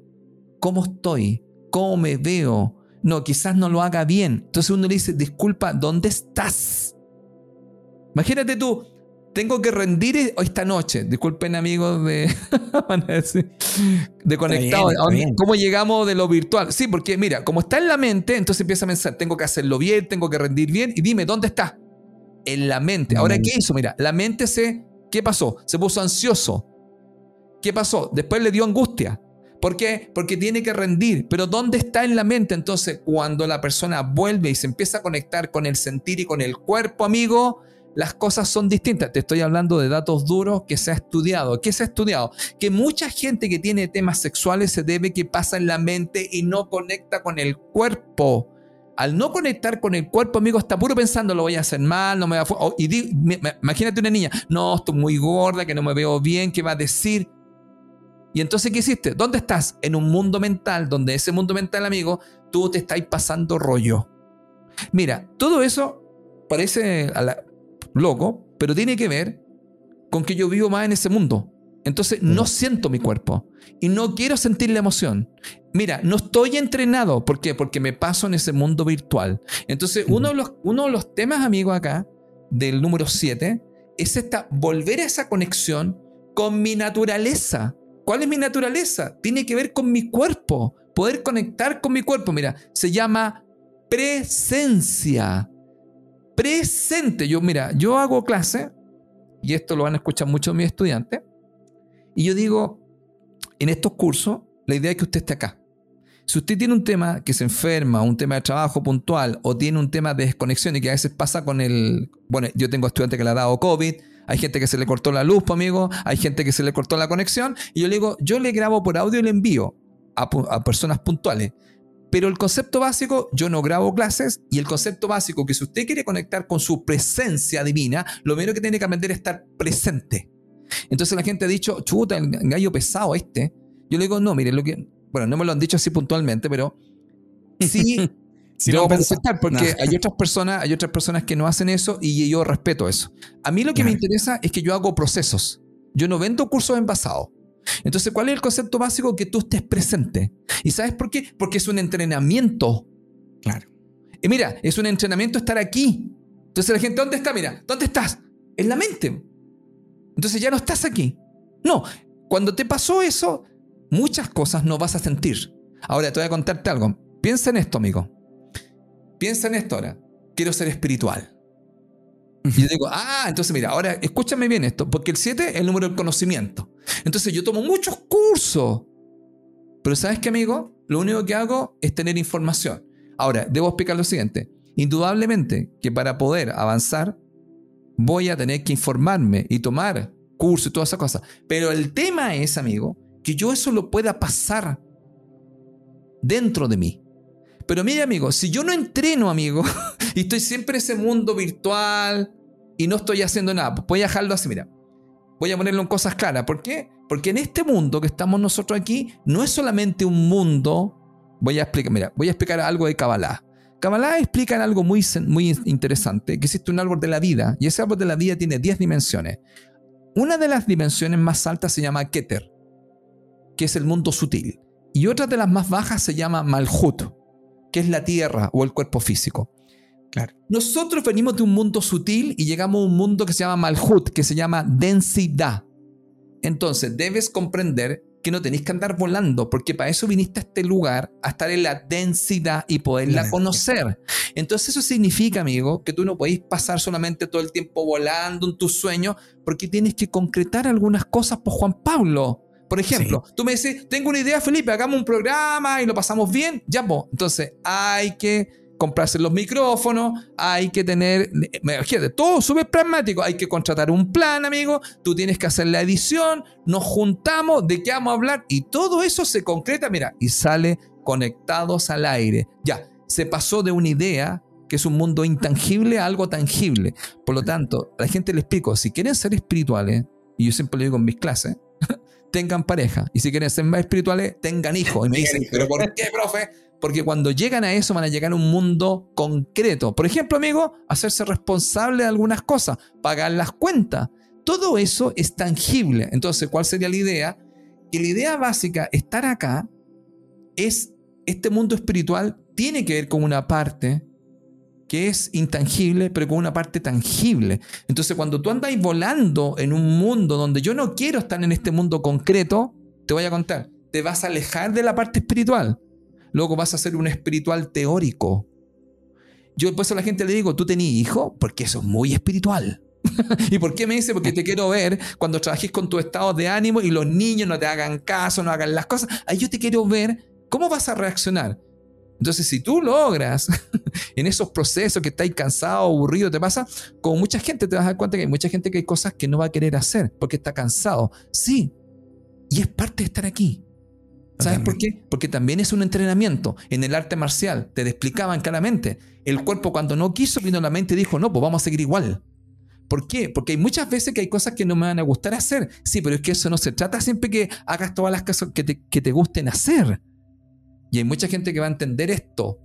¿cómo estoy? ¿Cómo me veo? No, quizás no lo haga bien. Entonces uno le dice, disculpa, ¿dónde estás? Imagínate tú, tengo que rendir esta noche. Disculpen amigos de, (laughs) de conectados. ¿Cómo llegamos de lo virtual? Sí, porque mira, como está en la mente, entonces empieza a pensar, tengo que hacerlo bien, tengo que rendir bien. Y dime, ¿dónde está? En la mente. Ahora, ¿qué hizo? Mira, la mente se... ¿Qué pasó? Se puso ansioso. ¿Qué pasó? Después le dio angustia. ¿Por qué? Porque tiene que rendir. Pero ¿dónde está en la mente? Entonces, cuando la persona vuelve y se empieza a conectar con el sentir y con el cuerpo, amigo, las cosas son distintas. Te estoy hablando de datos duros que se ha estudiado. ¿Qué se ha estudiado? Que mucha gente que tiene temas sexuales se debe que pasa en la mente y no conecta con el cuerpo. Al no conectar con el cuerpo, amigo, está puro pensando, lo voy a hacer mal, no me va a... y imagínate una niña, no, estoy muy gorda, que no me veo bien, ¿qué va a decir? Y entonces, ¿qué hiciste? ¿Dónde estás? En un mundo mental, donde ese mundo mental, amigo, tú te estás pasando rollo. Mira, todo eso parece a la, loco, pero tiene que ver con que yo vivo más en ese mundo. Entonces no siento mi cuerpo y no quiero sentir la emoción. Mira, no estoy entrenado. ¿Por qué? Porque me paso en ese mundo virtual. Entonces, uno, de los, uno de los temas, amigo, acá, del número 7, es esta, volver a esa conexión con mi naturaleza. ¿Cuál es mi naturaleza? Tiene que ver con mi cuerpo. Poder conectar con mi cuerpo. Mira, se llama presencia. Presente. Yo, mira, yo hago clase, y esto lo van a escuchar muchos mis estudiantes, y yo digo, en estos cursos, la idea es que usted esté acá. Si usted tiene un tema que se enferma, un tema de trabajo puntual, o tiene un tema de desconexión y que a veces pasa con el... Bueno, yo tengo estudiantes que le ha dado COVID, hay gente que se le cortó la luz, pues, amigo, hay gente que se le cortó la conexión, y yo le digo, yo le grabo por audio y le envío a personas puntuales. Pero el concepto básico, yo no grabo clases, y el concepto básico, que si usted quiere conectar con su presencia divina, lo primero que tiene que aprender es estar presente. Entonces la gente ha dicho, chuta, el gallo pesado este. Yo le digo, no, mire, lo que, bueno, no me lo han dicho así puntualmente, pero (laughs) sí, sí lo puedo aceptar porque hay otras personas, hay otras personas que no hacen eso y yo respeto eso. A mí lo que me interesa es que yo hago procesos. Yo no vendo cursos envasados. Entonces, ¿cuál es el concepto básico? Que tú estés presente. ¿Y sabes por qué? Porque es un entrenamiento. Claro. Y mira, es un entrenamiento estar aquí. Entonces la gente, ¿dónde está? Mira, ¿dónde estás? En la mente. Entonces ya no estás aquí. No, cuando te pasó eso, muchas cosas no vas a sentir. Ahora te voy a contarte algo. Piensa en esto, amigo. Piensa en esto ahora. Quiero ser espiritual. Y yo digo, ah, entonces mira, ahora escúchame bien esto, porque el 7 es el número del conocimiento. Entonces yo tomo muchos cursos. Pero ¿sabes qué, amigo? Lo único que hago es tener información. Ahora, debo explicar lo siguiente. Indudablemente que para poder avanzar, voy a tener que informarme y tomar cursos y todas esas cosas. Pero el tema es, amigo, que yo eso lo pueda pasar dentro de mí. Pero mire, amigo, si yo no entreno, amigo, (laughs) y estoy siempre en ese mundo virtual y no estoy haciendo nada, voy a dejarlo así, mira. Voy a ponerlo en cosas claras. ¿Por qué? Porque en este mundo que estamos nosotros aquí, no es solamente un mundo. Voy a explicar, mira, voy a explicar algo de Kabbalah. Kabbalah explica algo muy, muy interesante, que existe un árbol de la vida, y ese árbol de la vida tiene 10 dimensiones. Una de las dimensiones más altas se llama Keter, que es el mundo sutil. Y otra de las más bajas se llama Malhut, que es la tierra o el cuerpo físico. Claro. Nosotros venimos de un mundo sutil y llegamos a un mundo que se llama Malhut, que se llama densidad. Entonces debes comprender que no tenéis que andar volando, porque para eso viniste a este lugar, a estar en la densidad y poderla conocer. Entonces eso significa, amigo, que tú no podéis pasar solamente todo el tiempo volando en tus sueños, porque tienes que concretar algunas cosas por Juan Pablo. Por ejemplo, tú me dices, tengo una idea, Felipe, hagamos un programa y lo pasamos bien. Ya, pues. Entonces, hay que comprarse los micrófonos, hay que tener, imagínate, todo súper pragmático, hay que contratar un plan, amigo, tú tienes que hacer la edición, nos juntamos, de qué vamos a hablar y todo eso se concreta, mira, y sale conectados al aire. Ya, se pasó de una idea que es un mundo intangible a algo tangible. Por lo tanto, a la gente le explico, si quieren ser espirituales, y yo siempre lo digo en mis clases, (laughs) tengan pareja. Y si quieren ser más espirituales, tengan hijos. Y me dicen, ¿pero por qué, profe? Porque cuando llegan a eso van a llegar a un mundo concreto. Por ejemplo, amigo, hacerse responsable de algunas cosas, pagar las cuentas. Todo eso es tangible. Entonces, ¿cuál sería la idea? Que la idea básica, estar acá, es este mundo espiritual tiene que ver con una parte que es intangible, pero con una parte tangible. Entonces, cuando tú andas volando en un mundo donde yo no quiero estar en este mundo concreto, te voy a contar, te vas a alejar de la parte espiritual. Luego vas a ser un espiritual teórico. Yo después a la gente le digo, ¿tú tenías hijo? Porque eso es muy espiritual. (laughs) ¿Y por qué me dice? Porque te quiero ver cuando trabajes con tu estado de ánimo y los niños no te hagan caso, no hagan las cosas. Ahí yo te quiero ver cómo vas a reaccionar. Entonces, si tú logras (laughs) en esos procesos que estáis cansado, aburrido, te pasa, con mucha gente te vas a dar cuenta que hay mucha gente que hay cosas que no va a querer hacer porque está cansado. Sí, y es parte de estar aquí. ¿Sabes por qué? Porque también es un entrenamiento. En el arte marcial te explicaban claramente. El cuerpo cuando no quiso, vino la mente y dijo, no, pues vamos a seguir igual. ¿Por qué? Porque hay muchas veces que hay cosas que no me van a gustar hacer. Sí, pero es que eso no se trata siempre que hagas todas las cosas que te, que te gusten hacer. Y hay mucha gente que va a entender esto.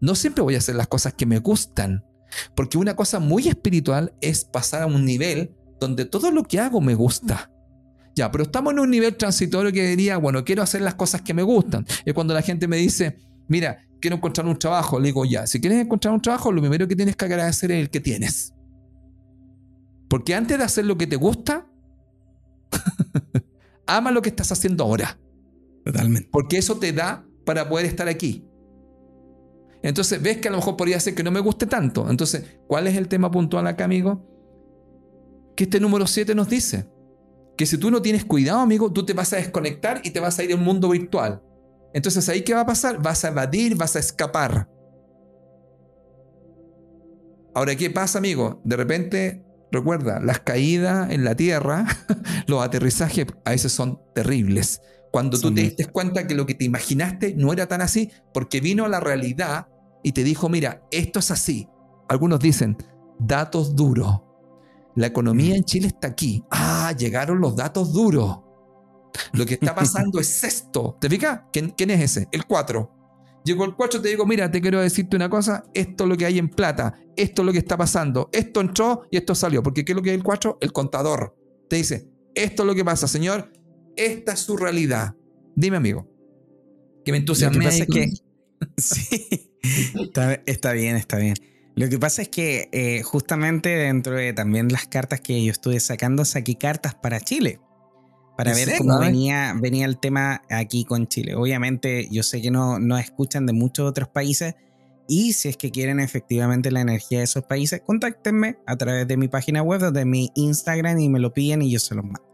No siempre voy a hacer las cosas que me gustan. Porque una cosa muy espiritual es pasar a un nivel donde todo lo que hago me gusta. Ya, pero estamos en un nivel transitorio que diría, bueno, quiero hacer las cosas que me gustan. Es cuando la gente me dice, mira, quiero encontrar un trabajo. Le digo, ya, si quieres encontrar un trabajo, lo primero que tienes que agradecer es el que tienes. Porque antes de hacer lo que te gusta, (laughs) ama lo que estás haciendo ahora. Totalmente. Porque eso te da para poder estar aquí. Entonces, ves que a lo mejor podría ser que no me guste tanto. Entonces, ¿cuál es el tema puntual acá, amigo? Que este número 7 nos dice que si tú no tienes cuidado, amigo, tú te vas a desconectar y te vas a ir a un mundo virtual. Entonces, ¿ahí qué va a pasar? Vas a evadir, vas a escapar. Ahora, ¿qué pasa, amigo? De repente, recuerda, las caídas en la tierra, (laughs) los aterrizajes a veces son terribles. Cuando tú te diste cuenta que lo que te imaginaste no era tan así, porque vino a la realidad y te dijo, mira, esto es así. Algunos dicen, datos duros. La economía en Chile está aquí. Ah, llegaron los datos duros. Lo que está pasando es (laughs) esto. ¿Te fijas? ¿Quién, es ese? El 4. Llegó el 4, te digo, mira, te quiero decirte una cosa, esto es lo que hay en plata, esto es lo que está pasando, esto entró y esto salió, porque ¿qué es lo que es el 4? El contador. Te dice, esto es lo que pasa, señor, esta es su realidad. Dime, amigo. Que me entusiasme. que (laughs) (laughs) sí, está, bien, está bien. Lo que pasa es que eh, justamente dentro de también las cartas que yo estuve sacando, saqué cartas para Chile. Para ver cómo venía, venía el tema aquí con Chile. Obviamente, yo sé que no, no escuchan de muchos otros países. Y si es que quieren efectivamente la energía de esos países, contáctenme a través de mi página web o de mi Instagram y me lo piden y yo se los mando.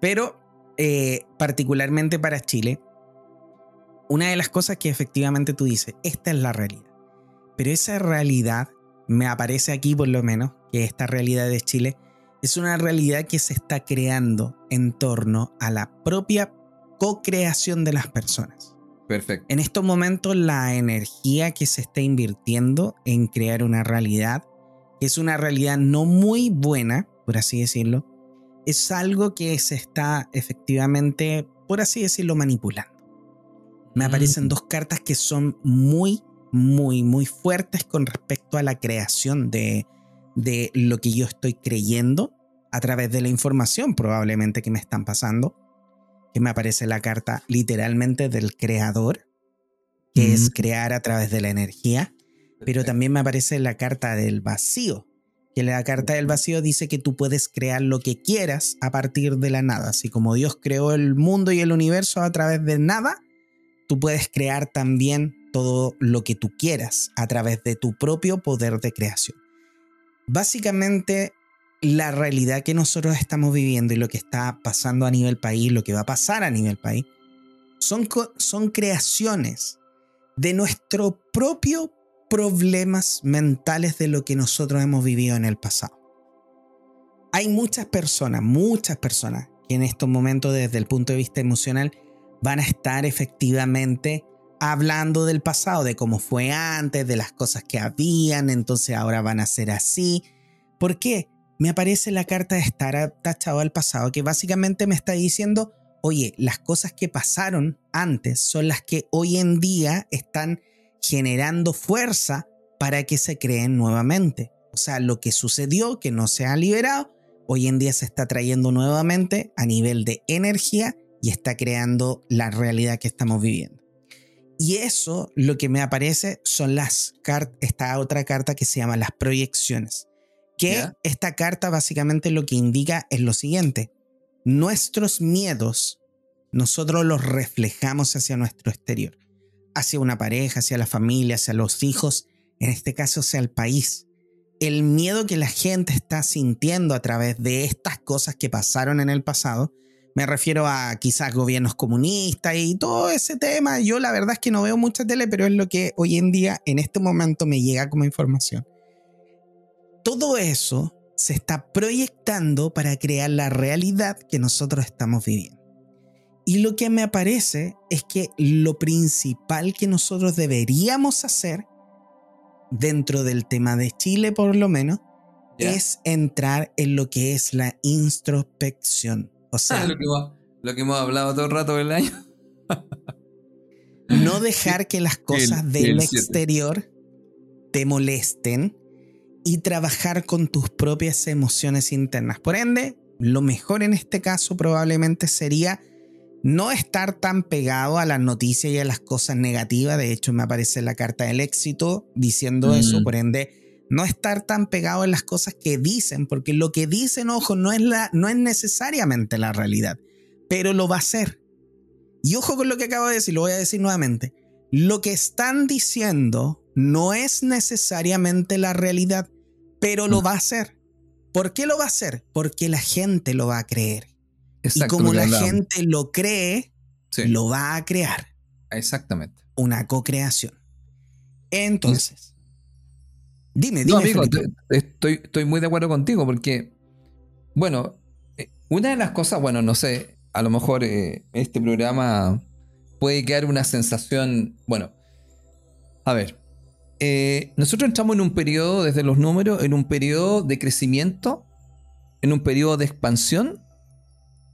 Pero eh, particularmente para Chile, una de las cosas que efectivamente tú dices, esta es la realidad. Pero esa realidad, me aparece aquí por lo menos, que esta realidad de Chile es una realidad que se está creando en torno a la propia co-creación de las personas. Perfecto. En estos momentos la energía que se está invirtiendo en crear una realidad, que es una realidad no muy buena, por así decirlo, es algo que se está efectivamente, por así decirlo, manipulando. Me aparecen mm. dos cartas que son muy, muy, muy fuertes con respecto a la creación de, de lo que yo estoy creyendo a través de la información probablemente que me están pasando. Que me aparece la carta literalmente del creador, que es crear a través de la energía. Pero también me aparece la carta del vacío, que la carta del vacío dice que tú puedes crear lo que quieras a partir de la nada. Así como Dios creó el mundo y el universo a través de nada, tú puedes crear también todo lo que tú quieras a través de tu propio poder de creación. Básicamente, la realidad que nosotros estamos viviendo y lo que está pasando a nivel país, lo que va a pasar a nivel país, son, son creaciones de nuestro propio problemas mentales de lo que nosotros hemos vivido en el pasado. Hay muchas personas, muchas personas que en estos momentos desde el punto de vista emocional van a estar efectivamente hablando del pasado, de cómo fue antes, de las cosas que habían, entonces ahora van a ser así. ¿Por qué? Me aparece la carta de estar atachado al pasado, que básicamente me está diciendo, oye, las cosas que pasaron antes son las que hoy en día están generando fuerza para que se creen nuevamente. O sea, lo que sucedió, que no se ha liberado, hoy en día se está trayendo nuevamente a nivel de energía y está creando la realidad que estamos viviendo. Y eso lo que me aparece son las cartas, esta otra carta que se llama las proyecciones. Que esta carta básicamente lo que indica es lo siguiente. Nuestros miedos, nosotros los reflejamos hacia nuestro exterior hacia una pareja, hacia la familia, hacia los hijos, en este caso hacia el país. El miedo que la gente está sintiendo a través de estas cosas que pasaron en el pasado, me refiero a quizás gobiernos comunistas y todo ese tema. Yo la verdad es que no veo mucha tele, pero es lo que hoy en día, en este momento, me llega como información. Todo eso se está proyectando para crear la realidad que nosotros estamos viviendo. Y lo que me aparece es que lo principal que nosotros deberíamos hacer, dentro del tema de Chile por lo menos, es entrar en lo que es la introspección. O sea, lo, que hemos, hablado todo el rato del año. no dejar que las (laughs) cosas del exterior te molesten y trabajar con tus propias emociones internas. Por ende, lo mejor en este caso probablemente sería no estar tan pegado a las noticias y a las cosas negativas. De hecho, me aparece la carta del éxito diciendo eso, mm. por ende, no estar tan pegado en las cosas que dicen, porque lo que dicen, ojo, no es, la, no es necesariamente la realidad, pero lo va a ser. Y ojo con lo que acabo de decir, lo voy a decir nuevamente. Lo que están diciendo no es necesariamente la realidad, pero lo mm. va a ser. ¿Por qué lo va a hacer? Porque la gente lo va a creer. y como la gente lo cree, lo va a crear. Exactamente. Una co-creación. Entonces, dime, dime. No, amigo, estoy, estoy muy de acuerdo contigo porque, bueno, eh, una de las cosas, bueno, no sé, a lo mejor eh, este programa puede quedar una sensación, bueno, a ver, eh, nosotros entramos en un periodo, desde los números, en un periodo de crecimiento, en un periodo de expansión,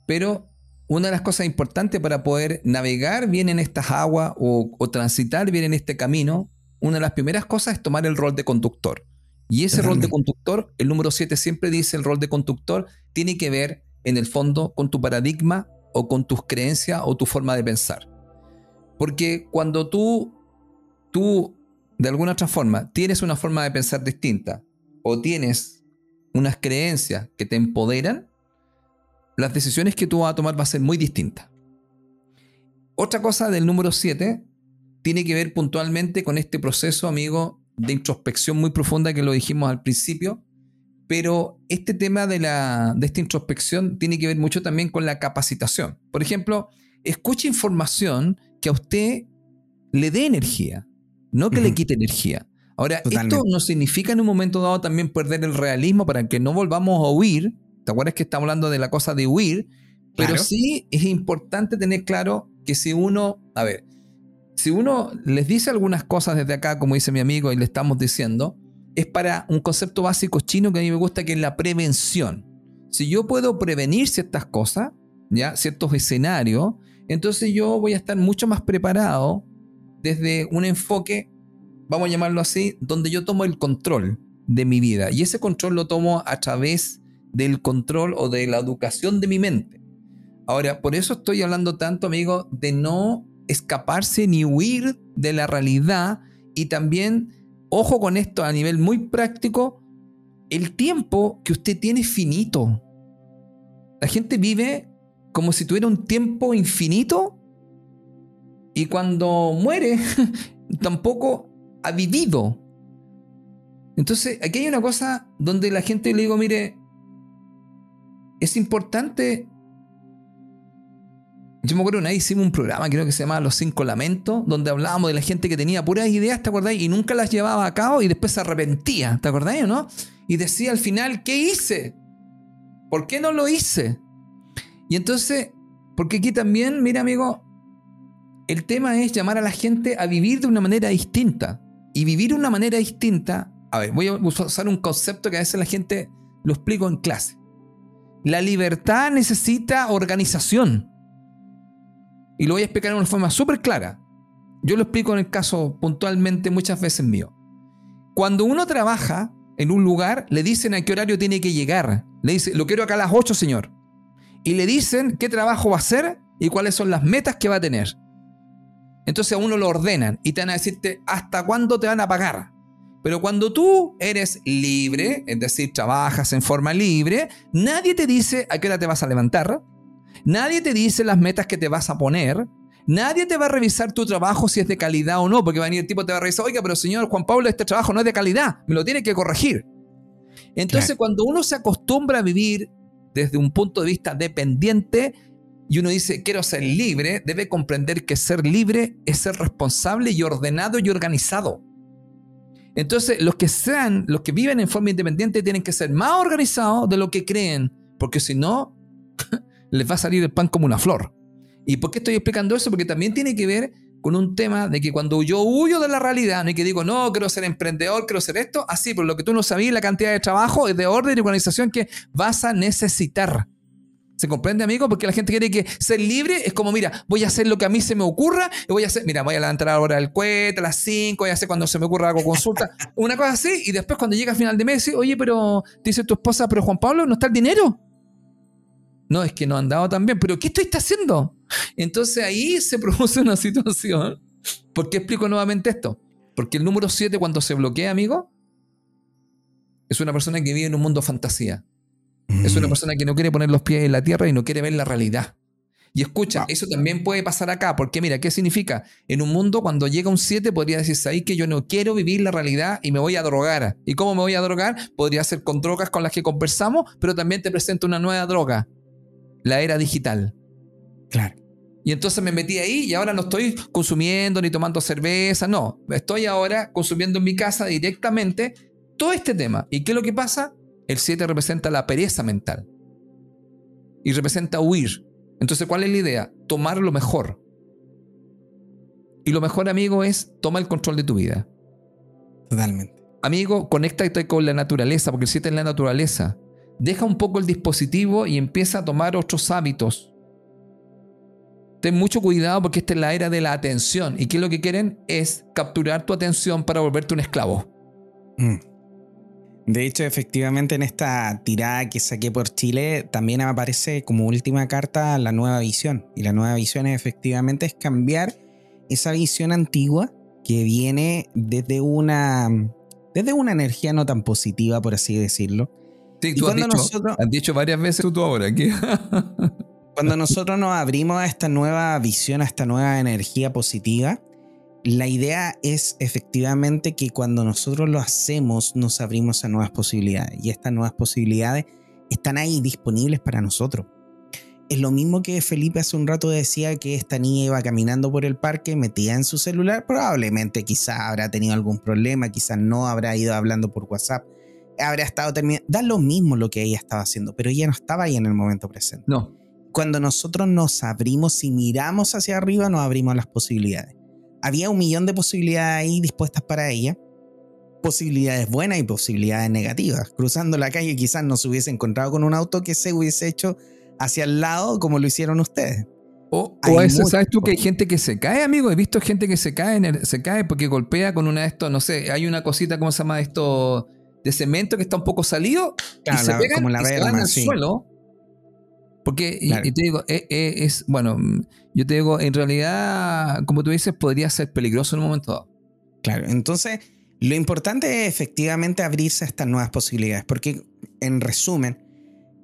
pero una de las cosas importantes para poder navegar bien en estas aguas o, transitar bien en este camino, una de las primeras cosas es tomar el rol de conductor. Y ese rol de conductor, el número 7 siempre dice, el rol de conductor tiene que ver en el fondo con tu paradigma o con tus creencias o tu forma de pensar. Porque cuando tú, tú de alguna otra forma tienes una forma de pensar distinta o tienes unas creencias que te empoderan, las decisiones que tú vas a tomar va a ser muy distintas. Otra cosa del número 7 tiene que ver puntualmente con este proceso, amigo, de introspección muy profunda que lo dijimos al principio, pero este tema de, la, de esta introspección tiene que ver mucho también con la capacitación. Por ejemplo, escuche información que a usted le dé energía, no que le quite energía. Ahora, esto no significa en un momento dado también perder el realismo para que no volvamos a huir. ¿Te acuerdas que estamos hablando de la cosa de huir? Pero sí es importante tener claro que si uno, a ver, si uno les dice algunas cosas desde acá, como dice mi amigo, y le estamos diciendo, es para un concepto básico chino que a mí me gusta, que es la prevención. Si yo puedo prevenir ciertas cosas, ya ciertos escenarios, entonces yo voy a estar mucho más preparado desde un enfoque, vamos a llamarlo así, donde yo tomo el control de mi vida. Y ese control lo tomo a través del control o de la educación de mi mente. Ahora, por eso estoy hablando tanto, amigo, de no escaparse ni huir de la realidad y también ojo con esto a nivel muy práctico, el tiempo que usted tiene es finito. La gente vive como si tuviera un tiempo infinito y cuando muere (laughs) tampoco ha vivido. Entonces, aquí hay una cosa donde la gente le digo, mire, es importante yo me acuerdo una vez hicimos un programa, creo que se llamaba Los Cinco Lamentos, donde hablábamos de la gente que tenía puras ideas, ¿te acordáis? Y nunca las llevaba a cabo y después se arrepentía, ¿te acordáis o no? Y decía al final, ¿qué hice? ¿Por qué no lo hice? Y entonces, porque aquí también, mira amigo, el tema es llamar a la gente a vivir de una manera distinta. Y vivir de una manera distinta, a ver, voy a usar un concepto que a veces la gente lo explico en clase. La libertad necesita organización. Y lo voy a explicar de una forma súper clara. Yo lo explico en el caso puntualmente muchas veces mío. Cuando uno trabaja en un lugar, le dicen a qué horario tiene que llegar. Le dicen, lo quiero acá a las 8, señor. Y le dicen qué trabajo va a hacer y cuáles son las metas que va a tener. Entonces a uno lo ordenan y te van a decirte hasta cuándo te van a pagar. Pero cuando tú eres libre, es decir, trabajas en forma libre, nadie te dice a qué hora te vas a levantar, Nadie te dice las metas que te vas a poner. Nadie te va a revisar tu trabajo si es de calidad o no, porque va a venir el tipo te va a revisar, oiga, pero señor Juan Pablo, este trabajo no es de calidad, me lo tiene que corregir. Entonces, cuando uno se acostumbra a vivir desde un punto de vista dependiente y uno dice, quiero ser libre, debe comprender que ser libre es ser responsable y ordenado y organizado. Entonces, los que sean, los que viven en forma independiente tienen que ser más organizados de lo que creen, porque si no, (laughs) les va a salir el pan como una flor. ¿Y por qué estoy explicando eso? Porque también tiene que ver con un tema de que cuando yo huyo de la realidad, no es que digo, no, quiero ser emprendedor, quiero ser esto, así, por lo que tú no sabías, la cantidad de trabajo, de orden y organización que vas a necesitar. ¿Se comprende, amigo? Porque la gente quiere que ser libre es como, mira, voy a hacer lo que a mí se me ocurra, y voy a hacer, mira, voy a levantar ahora el cohete a las 5, voy a hacer cuando se me ocurra algo consulta, (laughs) una cosa así, y después cuando llega a final de mes, oye, pero dice tu esposa, pero Juan Pablo, ¿no está el dinero? No, es que no han dado tan bien, pero ¿qué estoy haciendo? Entonces ahí se produce una situación. ¿Por qué explico nuevamente esto? Porque el número 7 cuando se bloquea, amigo, es una persona que vive en un mundo fantasía. Es una mm. persona que no quiere poner los pies en la tierra y no quiere ver la realidad. Y escucha, eso también puede pasar acá, porque mira, ¿qué significa? En un mundo cuando llega un 7 podría decirse ahí que yo no quiero vivir la realidad y me voy a drogar. ¿Y cómo me voy a drogar? Podría ser con drogas con las que conversamos, pero también te presento una nueva droga, la era digital. Claro. Y entonces me metí ahí y ahora no estoy consumiendo ni tomando cerveza, no, estoy ahora consumiendo en mi casa directamente todo este tema. ¿Y qué es lo que pasa? El 7 representa la pereza mental. Y representa huir. Entonces, ¿cuál es la idea? Tomar lo mejor. Y lo mejor, amigo, es toma el control de tu vida. Totalmente. Amigo, conéctate con la naturaleza, porque el 7 es la naturaleza. Deja un poco el dispositivo y empieza a tomar otros hábitos. Ten mucho cuidado porque esta es la era de la atención. ¿Y qué es lo que quieren? Es capturar tu atención para volverte un esclavo. Mm. De hecho, efectivamente, en esta tirada que saqué por Chile, también aparece como última carta la nueva visión. Y la nueva visión efectivamente es cambiar esa visión antigua que viene desde una, desde una energía no tan positiva, por así decirlo. Sí, tú has dicho, has dicho, varias veces tú, ahora (laughs) cuando nosotros nos abrimos a esta nueva visión, a esta nueva energía positiva, la idea es efectivamente que cuando nosotros lo hacemos nos abrimos a nuevas posibilidades. Y estas nuevas posibilidades están ahí disponibles para nosotros. Es lo mismo que Felipe hace un rato decía que esta niña iba caminando por el parque metida en su celular, probablemente quizás habrá tenido algún problema, quizás no habrá ido hablando por WhatsApp, habrá estado terminando, da lo mismo lo que ella estaba haciendo, pero ella no estaba ahí en el momento presente. No. Cuando nosotros nos abrimos y miramos hacia arriba, nos abrimos las posibilidades había un millón de posibilidades ahí dispuestas para ella. Posibilidades buenas y posibilidades negativas. Cruzando la calle quizás no se hubiese encontrado con un auto que se hubiese hecho hacia el lado como lo hicieron ustedes. O, eso, ¿sabes tú que hay gente que se cae, amigo? He visto gente que se cae, se cae porque golpea con una de estos, no sé, hay una cosita, ¿cómo se llama esto? De cemento que está un poco salido y se como la y se suelo. Porque, y, te digo, eh, eh, es, bueno, yo te digo, en realidad, como tú dices, podría ser peligroso en un momento dado. Claro, entonces, lo importante es efectivamente abrirse a estas nuevas posibilidades, porque, en resumen,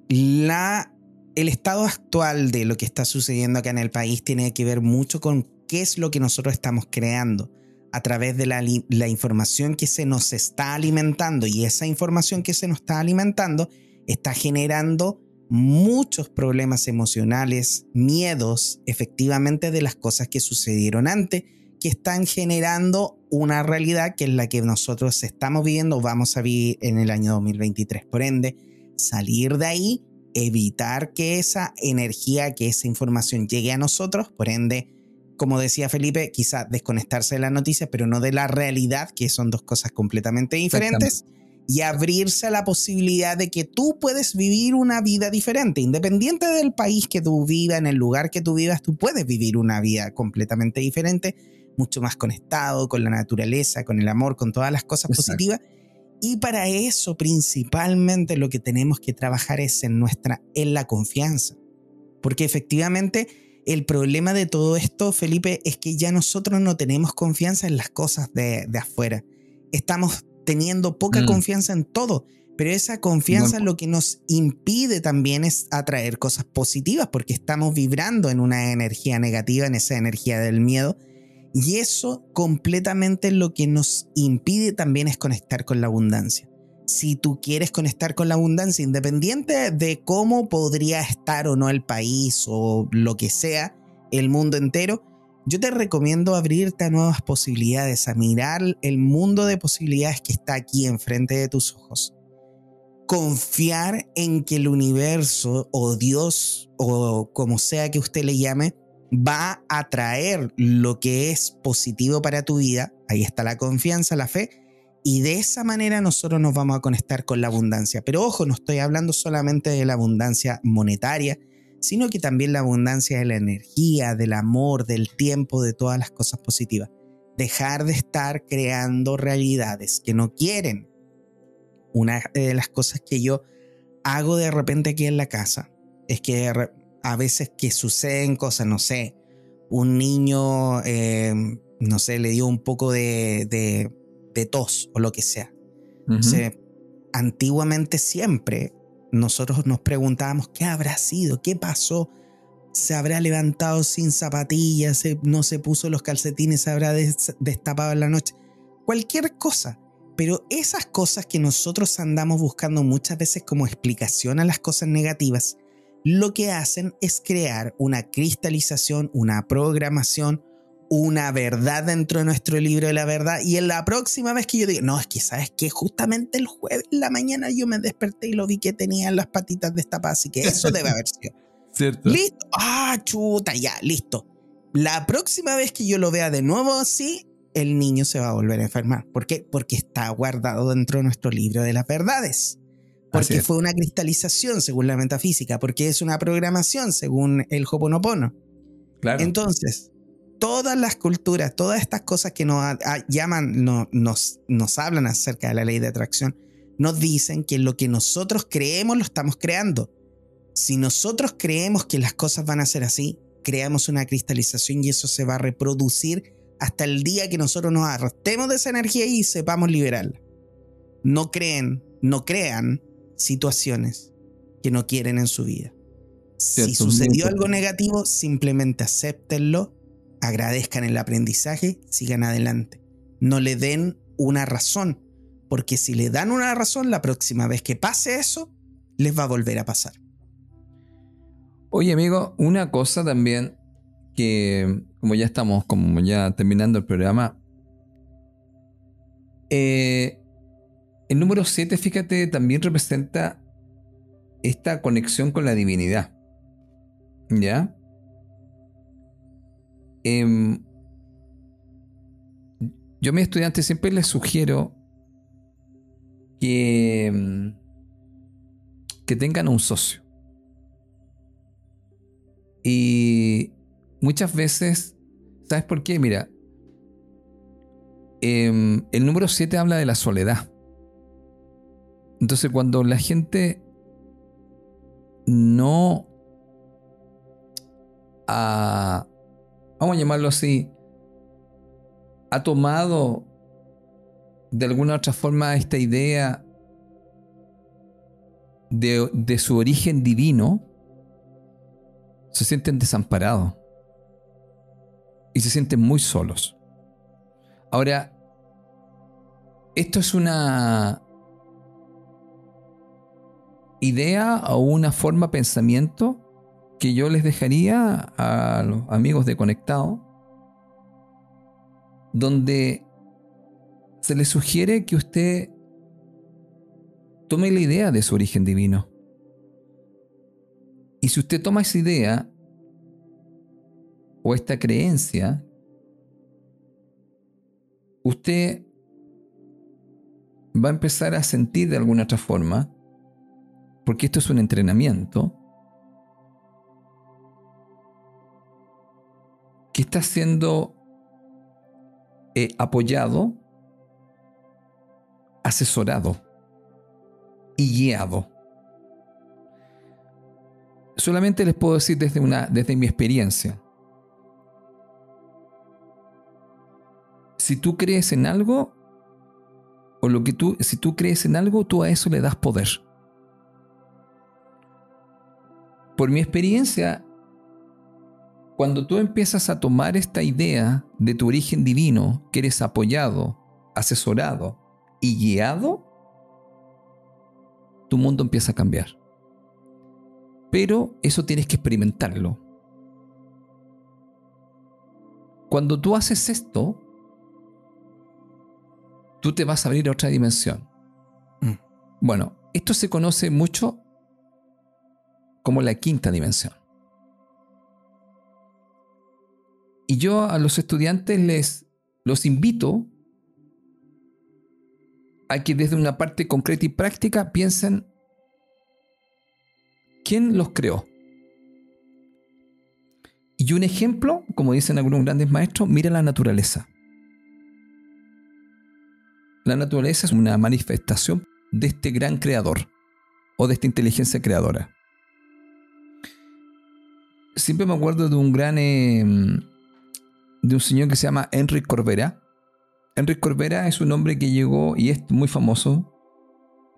la, el estado actual de lo que está sucediendo acá en el país tiene que ver mucho con qué es lo que nosotros estamos creando a través de la, la información que se nos está alimentando y esa información que se nos está alimentando está generando muchos problemas emocionales, miedos, efectivamente, de las cosas que sucedieron antes, que están generando una realidad que es la que nosotros estamos viviendo, vamos a vivir en el año 2023. Por ende, salir de ahí, evitar que esa energía, que esa información llegue a nosotros, por ende, como decía Felipe, quizá desconectarse de las noticias, pero no de la realidad, que son dos cosas completamente diferentes y abrirse a la posibilidad de que tú puedes vivir una vida diferente. Independiente del país que tú vivas, en el lugar que tú vivas, tú puedes vivir una vida completamente diferente, mucho más conectado con la naturaleza, con el amor, con todas las cosas positivas. Y para eso principalmente lo que tenemos que trabajar es en nuestra en la confianza. Porque efectivamente el problema de todo esto, Felipe, es que ya nosotros no tenemos confianza en las cosas de, de afuera. Estamos teniendo poca mm. confianza en todo. Pero esa confianza lo que nos impide también es atraer cosas positivas porque estamos vibrando en una energía negativa, en esa energía del miedo. Y eso completamente lo que nos impide también es conectar con la abundancia. Si tú quieres conectar con la abundancia, independiente de cómo podría estar o no el país o lo que sea, el mundo entero, yo te recomiendo abrirte a nuevas posibilidades, a mirar el mundo de posibilidades que está aquí enfrente de tus ojos. Confiar en que el universo o Dios o como sea que usted le llame va a traer lo que es positivo para tu vida. Ahí está la confianza, la fe. Y de esa manera nosotros nos vamos a conectar con la abundancia. Pero ojo, no estoy hablando solamente de la abundancia monetaria, sino que también la abundancia de la energía, del amor, del tiempo, de todas las cosas positivas. Dejar de estar creando realidades que no quieren. Una de las cosas que yo hago de repente aquí en la casa es que a veces que suceden cosas, no sé, un niño, em, no sé, le dio un poco de, tos o lo que sea. antiguamente siempre nosotros nos preguntábamos qué habrá sido, qué pasó, se habrá levantado sin zapatillas, no se puso los calcetines, se habrá destapado en la noche, cualquier cosa. Pero esas cosas que nosotros andamos buscando muchas veces como explicación a las cosas negativas, lo que hacen es crear una cristalización, una programación, una verdad dentro de nuestro libro de la verdad. Y en la próxima vez que yo diga, no, es que sabes que justamente el jueves en la mañana yo me desperté y lo vi que tenía las patitas destapadas, así que eso debe haber sido. (laughs) ¿Cierto? Listo. Ah, chuta, ya, listo. La próxima vez que yo lo vea de nuevo así, el niño se va a volver a enfermar. ¿Por qué? Porque está guardado dentro de nuestro libro de las verdades porque fue una cristalización según la metafísica, porque es una programación según el Hoponopono. Claro. Entonces, todas las culturas, todas estas cosas que nos llaman, nos, nos hablan acerca de la ley de atracción, nos dicen que lo que nosotros creemos lo estamos creando. Si nosotros creemos que las cosas van a ser así, creamos una cristalización y eso se va a reproducir hasta el día que nosotros nos arrastemos de esa energía y sepamos liberarla. No creen, no crean situaciones que no quieren en su vida. si sucedió algo negativo, simplemente acéptenlo, agradezcan el aprendizaje, sigan adelante. No le den una razón, porque si le dan una razón, la próxima vez que pase eso, les va a volver a pasar. Oye, amigo, una cosa también que, como ya estamos, como ya terminando el programa, eh, el número 7, fíjate, también representa esta conexión con la divinidad. ¿Ya? Em, yo a mis estudiantes siempre les sugiero que, em, que tengan un socio. Y muchas veces, ¿sabes por qué? Mira, em, el número 7 habla de la soledad. Entonces cuando la gente no... vamos a llamarlo así, ha tomado de alguna otra forma esta idea de, de, su origen divino, se sienten desamparados y se sienten muy solos. Ahora, esto es una, idea o una forma pensamiento que yo les dejaría a los amigos de Conectado, donde se les sugiere que usted tome la idea de su origen divino. Y si usted toma esa idea o esta creencia, usted va a empezar a sentir de alguna otra forma porque esto es un entrenamiento que está siendo eh, apoyado, asesorado y guiado. Solamente les puedo decir desde, una, desde mi experiencia. Si tú crees en algo, o lo que tú, si tú crees en algo, tú a eso le das poder. Por mi experiencia, cuando tú empiezas a tomar esta idea de tu origen divino, que eres apoyado, asesorado y guiado, tu mundo empieza a cambiar. Pero eso tienes que experimentarlo. Cuando tú haces esto, tú te vas a abrir a otra dimensión. Mm. Bueno, esto se conoce mucho como la quinta dimensión. Y yo a los estudiantes les los invito a que desde una parte concreta y práctica piensen quién los creó. Y un ejemplo, como dicen algunos grandes maestros, mira la naturaleza. La naturaleza es una manifestación de este gran creador o de esta inteligencia creadora. siempre me acuerdo de un gran. Em, de un señor que se llama Enrique Corbera. Enrique Corbera es un hombre que llegó y es muy famoso.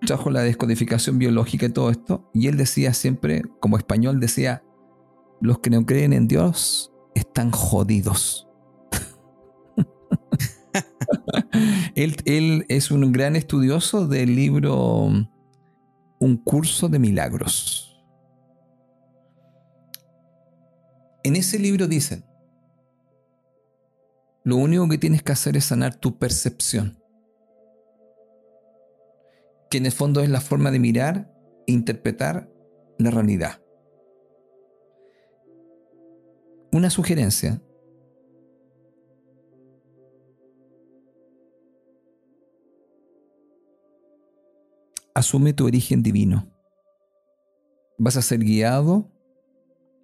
Trajo la descodificación biológica y todo esto. Y él decía siempre, como español, decía: Los que no creen en Dios están jodidos. (laughs) él, él es un gran estudioso del libro Un curso de milagros. En ese libro dicen, lo único que tienes que hacer es sanar tu percepción, que en el fondo es la forma de mirar e interpretar la realidad. Una sugerencia. Asume tu origen divino. Vas a ser guiado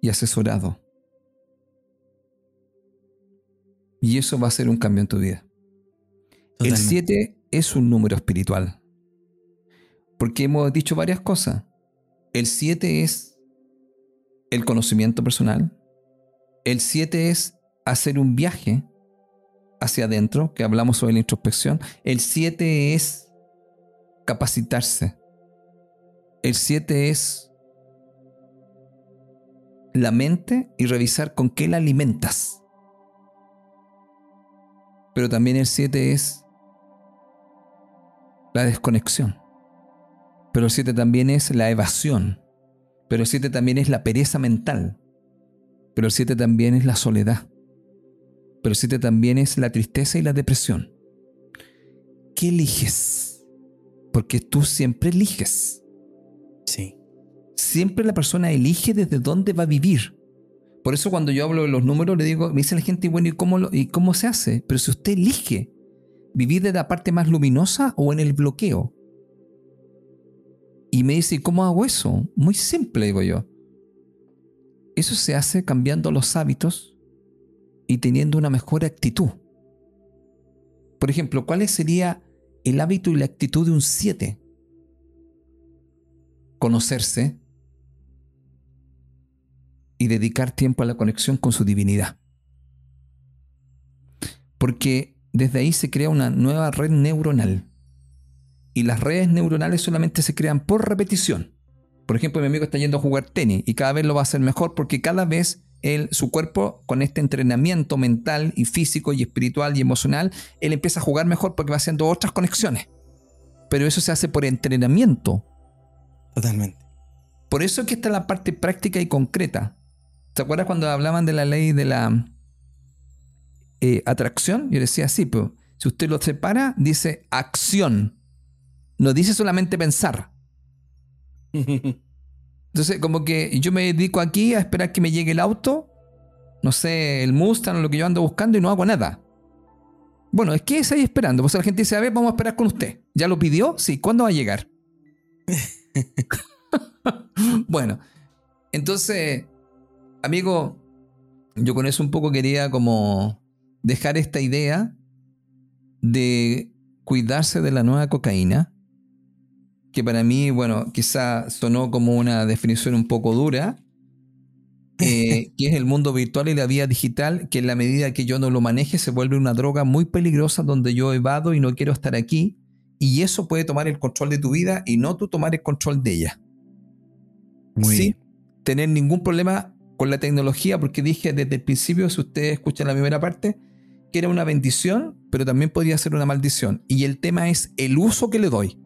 y asesorado. Y eso va a ser un cambio en tu vida. El 7 es un número espiritual. Porque hemos dicho varias cosas. El 7 es el conocimiento personal. El 7 es hacer un viaje hacia adentro, que hablamos sobre la introspección. El 7 es capacitarse. El 7 es la mente y revisar con qué la alimentas. Pero también el 7 es la desconexión. Pero el 7 también es la evasión. Pero el 7 también es la pereza mental. Pero el 7 también es la soledad. Pero el 7 también es la tristeza y la depresión. ¿Qué eliges? Porque tú siempre eliges. Sí. Siempre la persona elige desde dónde va a vivir. Por eso cuando yo hablo de los números le digo, me dice la gente, bueno, ¿y cómo, ¿y cómo se hace? Pero si usted elige vivir de la parte más luminosa o en el bloqueo. Y me dice, ¿cómo hago eso? Muy simple, digo yo. Eso se hace cambiando los hábitos y teniendo una mejor actitud. Por ejemplo, ¿cuál sería el hábito y la actitud de un 7? Conocerse, y dedicar tiempo a la conexión con su divinidad. Porque desde ahí se crea una nueva red neuronal. Y las redes neuronales solamente se crean por repetición. Por ejemplo, mi amigo está yendo a jugar tenis y cada vez lo va a hacer mejor porque cada vez él, su cuerpo, con este entrenamiento mental y físico y espiritual y emocional, él empieza a jugar mejor porque va haciendo otras conexiones. Pero eso se hace por entrenamiento. Totalmente. Por eso es que está la parte práctica y concreta. ¿Te acuerdas cuando hablaban de la ley de la eh, atracción? Yo decía, sí, pero si usted lo separa, dice acción. No dice solamente pensar. (laughs) Entonces, como que yo me dedico aquí a esperar que me llegue el auto, no sé, el Mustang o lo que yo ando buscando y no hago nada. Bueno, es que es ahí esperando. Pues la gente dice, a ver, vamos a esperar con usted. ¿Ya lo pidió? Sí, ¿cuándo va a llegar? (laughs) (laughs) bueno, entonces amigo, yo con eso un poco quería como dejar esta idea de cuidarse de la nueva cocaína, que para mí, bueno, quizá sonó como una definición un poco dura, eh, (laughs) que es el mundo virtual y la vida digital, que en la medida que yo no lo maneje se vuelve una droga muy peligrosa donde yo evado y no quiero estar aquí, y eso puede tomar el control de tu vida y no tú tomar el control de ella. Muy Sin tener ningún problema con la tecnología, porque dije desde el principio, si ustedes escuchan la primera parte, que era una bendición, pero también podía ser una maldición. Y el tema es el uso que le doy.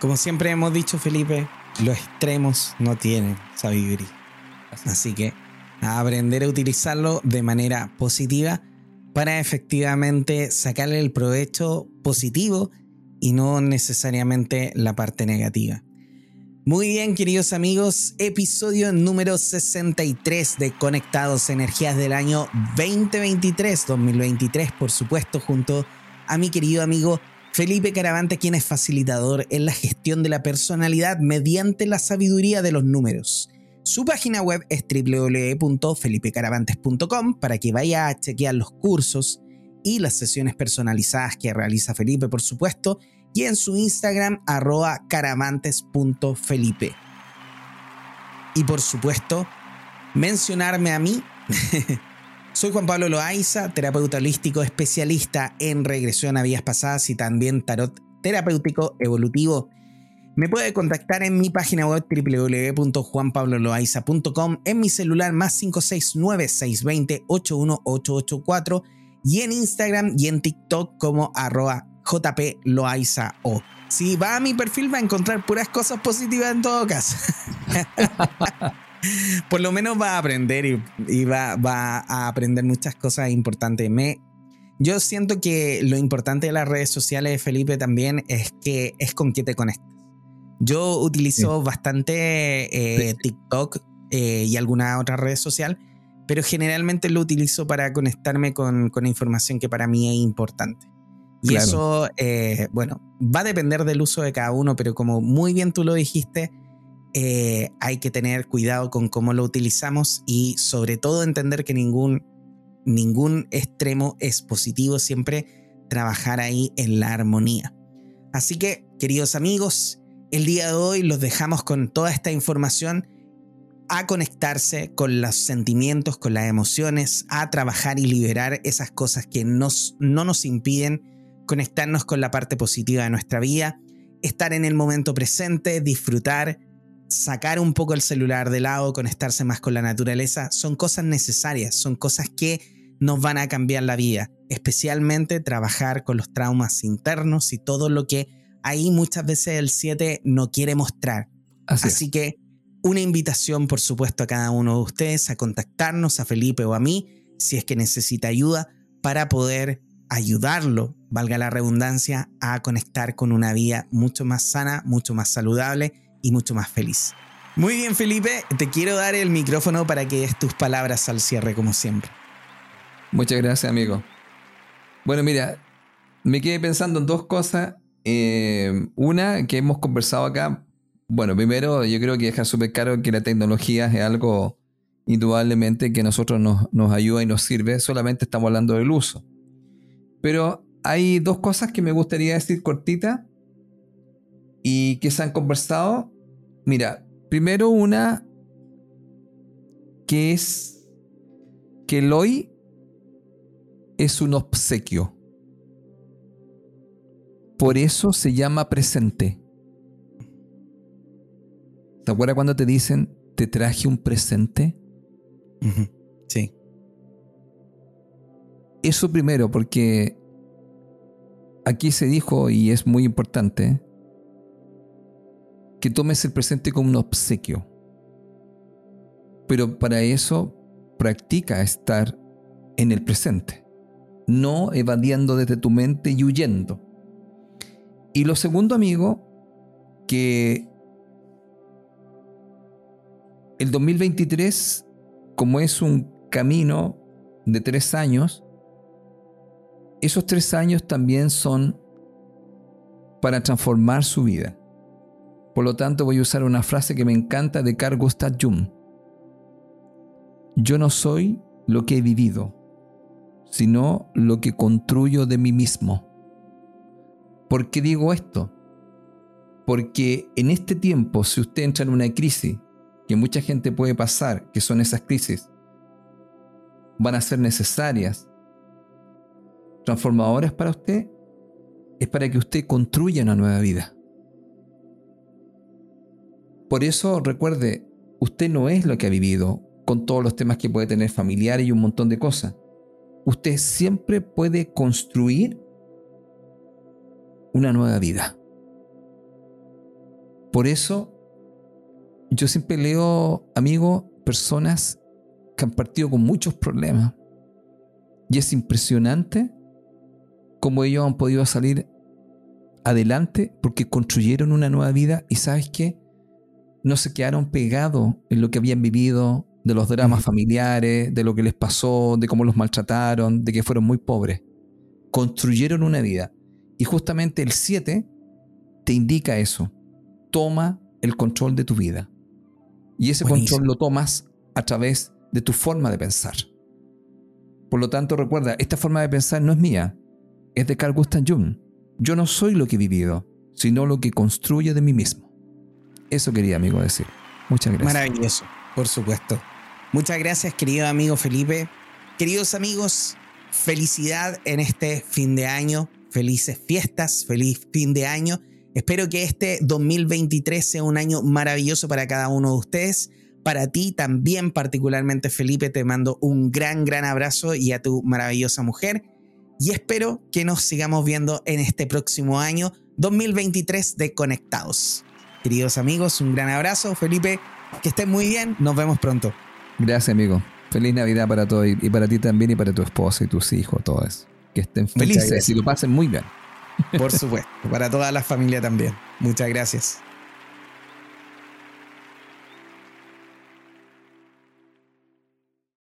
Como siempre hemos dicho, Felipe, los extremos no tienen sabiduría. Así que aprender a utilizarlo de manera positiva para efectivamente sacarle el provecho positivo y no necesariamente la parte negativa. Muy bien, queridos amigos, episodio número 63 de Conectados Energías del año 2023, 2023, por supuesto, junto a mi querido amigo Felipe Caravante, quien es facilitador en la gestión de la personalidad mediante la sabiduría de los números. Su página web es www.felipecaravantes.com para que vaya a chequear los cursos y las sesiones personalizadas que realiza Felipe, por supuesto, y en su Instagram arroba caravantes.felipe. y por supuesto mencionarme a mí. (laughs) Soy Juan Pablo Loaiza, terapeuta holístico especialista en regresión a vías pasadas y también tarot terapéutico evolutivo. Me puede contactar en mi página web www.juanpabloloaiza.com, en mi celular más 569-620-81884 y en Instagram y en TikTok como arroba jploaizao. Si va a mi perfil va a encontrar puras cosas positivas en todo caso. (laughs) Por lo menos va a aprender y, va, a aprender muchas cosas importantes. Me, yo siento que lo importante de las redes sociales, Felipe, también es que es con qué te conectas. Yo utilizo bastante eh, TikTok eh, y alguna otra red social, pero generalmente lo utilizo para conectarme con, con información que para mí es importante. Y eso, eh, bueno, va a depender del uso de cada uno, pero como muy bien tú lo dijiste, hay que tener cuidado con cómo lo utilizamos y sobre todo entender que ningún, ningún extremo es positivo, siempre trabajar ahí en la armonía. Así que, queridos amigos, el día de hoy los dejamos con toda esta información a conectarse con los sentimientos, con las emociones, a trabajar y liberar esas cosas que nos, no nos impiden conectarnos con la parte positiva de nuestra vida, estar en el momento presente, disfrutar, sacar un poco el celular de lado, conectarse más con la naturaleza, son cosas necesarias, son cosas que nos van a cambiar la vida, especialmente trabajar con los traumas internos y todo lo que ahí muchas veces el 7 no quiere mostrar. Así, que una invitación, por supuesto, a cada uno de ustedes a contactarnos, a Felipe o a mí, si es que necesita ayuda, para poder ayudarlo, valga la redundancia, a conectar con una vida mucho más sana, mucho más saludable y mucho más feliz. Muy bien, Felipe, te quiero dar el micrófono para que des tus palabras al cierre, como siempre. Muchas gracias, amigo. Bueno, mira, me quedé pensando en dos cosas eh, una que hemos conversado acá, bueno, primero yo creo que deja súper claro que la tecnología es algo indudablemente que nosotros nos, nos ayuda y nos sirve, solamente estamos hablando del uso. Pero hay dos cosas que me gustaría decir cortita y que se han conversado. Mira, primero una que es que el hoy es un obsequio. Por eso se llama presente. ¿Te acuerdas cuando te dicen, te traje un presente? Sí. Eso primero, porque aquí se dijo, y es muy importante, que tomes el presente como un obsequio. Pero para eso practica estar en el presente, no evadiendo desde tu mente y huyendo. Y lo segundo, amigo, que el 2023, como es un camino de tres años, esos tres años también son para transformar su vida. Por lo tanto, voy a usar una frase que me encanta de Carl Gustav Jung. Yo no soy lo que he vivido, sino lo que construyo de mí mismo. ¿Por qué digo esto? Porque en este tiempo, si usted entra en una crisis, que mucha gente puede pasar, que son esas crisis, van a ser necesarias, transformadoras para usted, es para que usted construya una nueva vida. Por eso recuerde, usted no es lo que ha vivido con todos los temas que puede tener familiares y un montón de cosas. Usted siempre puede construir una nueva vida. Por eso, yo siempre leo, amigos, personas que han partido con muchos problemas. Y es impresionante cómo ellos han podido salir adelante porque construyeron una nueva vida y sabes qué, no se quedaron pegados en lo que habían vivido, de los dramas familiares, de lo que les pasó, de cómo los maltrataron, de que fueron muy pobres. Construyeron una vida. Y justamente el 7 te indica eso. Toma el control de tu vida. Y ese control lo tomas a través de tu forma de pensar. Por lo tanto, recuerda, esta forma de pensar no es mía, es de Carl Gustav Jung. Yo no soy lo que he vivido, sino lo que construye de mí mismo. Eso quería, amigo, decir. Muchas gracias. Maravilloso, por supuesto. Muchas gracias, querido amigo Felipe. Queridos amigos, felicidad en este fin de año. Felices fiestas, feliz fin de año. Espero que este 2023 sea un año maravilloso para cada uno de ustedes. Para ti también, particularmente Felipe, te mando un gran, gran abrazo y a tu maravillosa mujer. Y espero que nos sigamos viendo en este próximo año 2023 de Conectados. Queridos amigos, un gran abrazo. Felipe, que estén muy bien. Nos vemos pronto. Gracias, amigo. Feliz Navidad para todos y para ti también y para tu esposa y tus hijos, todos. Que estén felices y lo pasen muy bien. Por supuesto, para toda la familia también. Muchas gracias.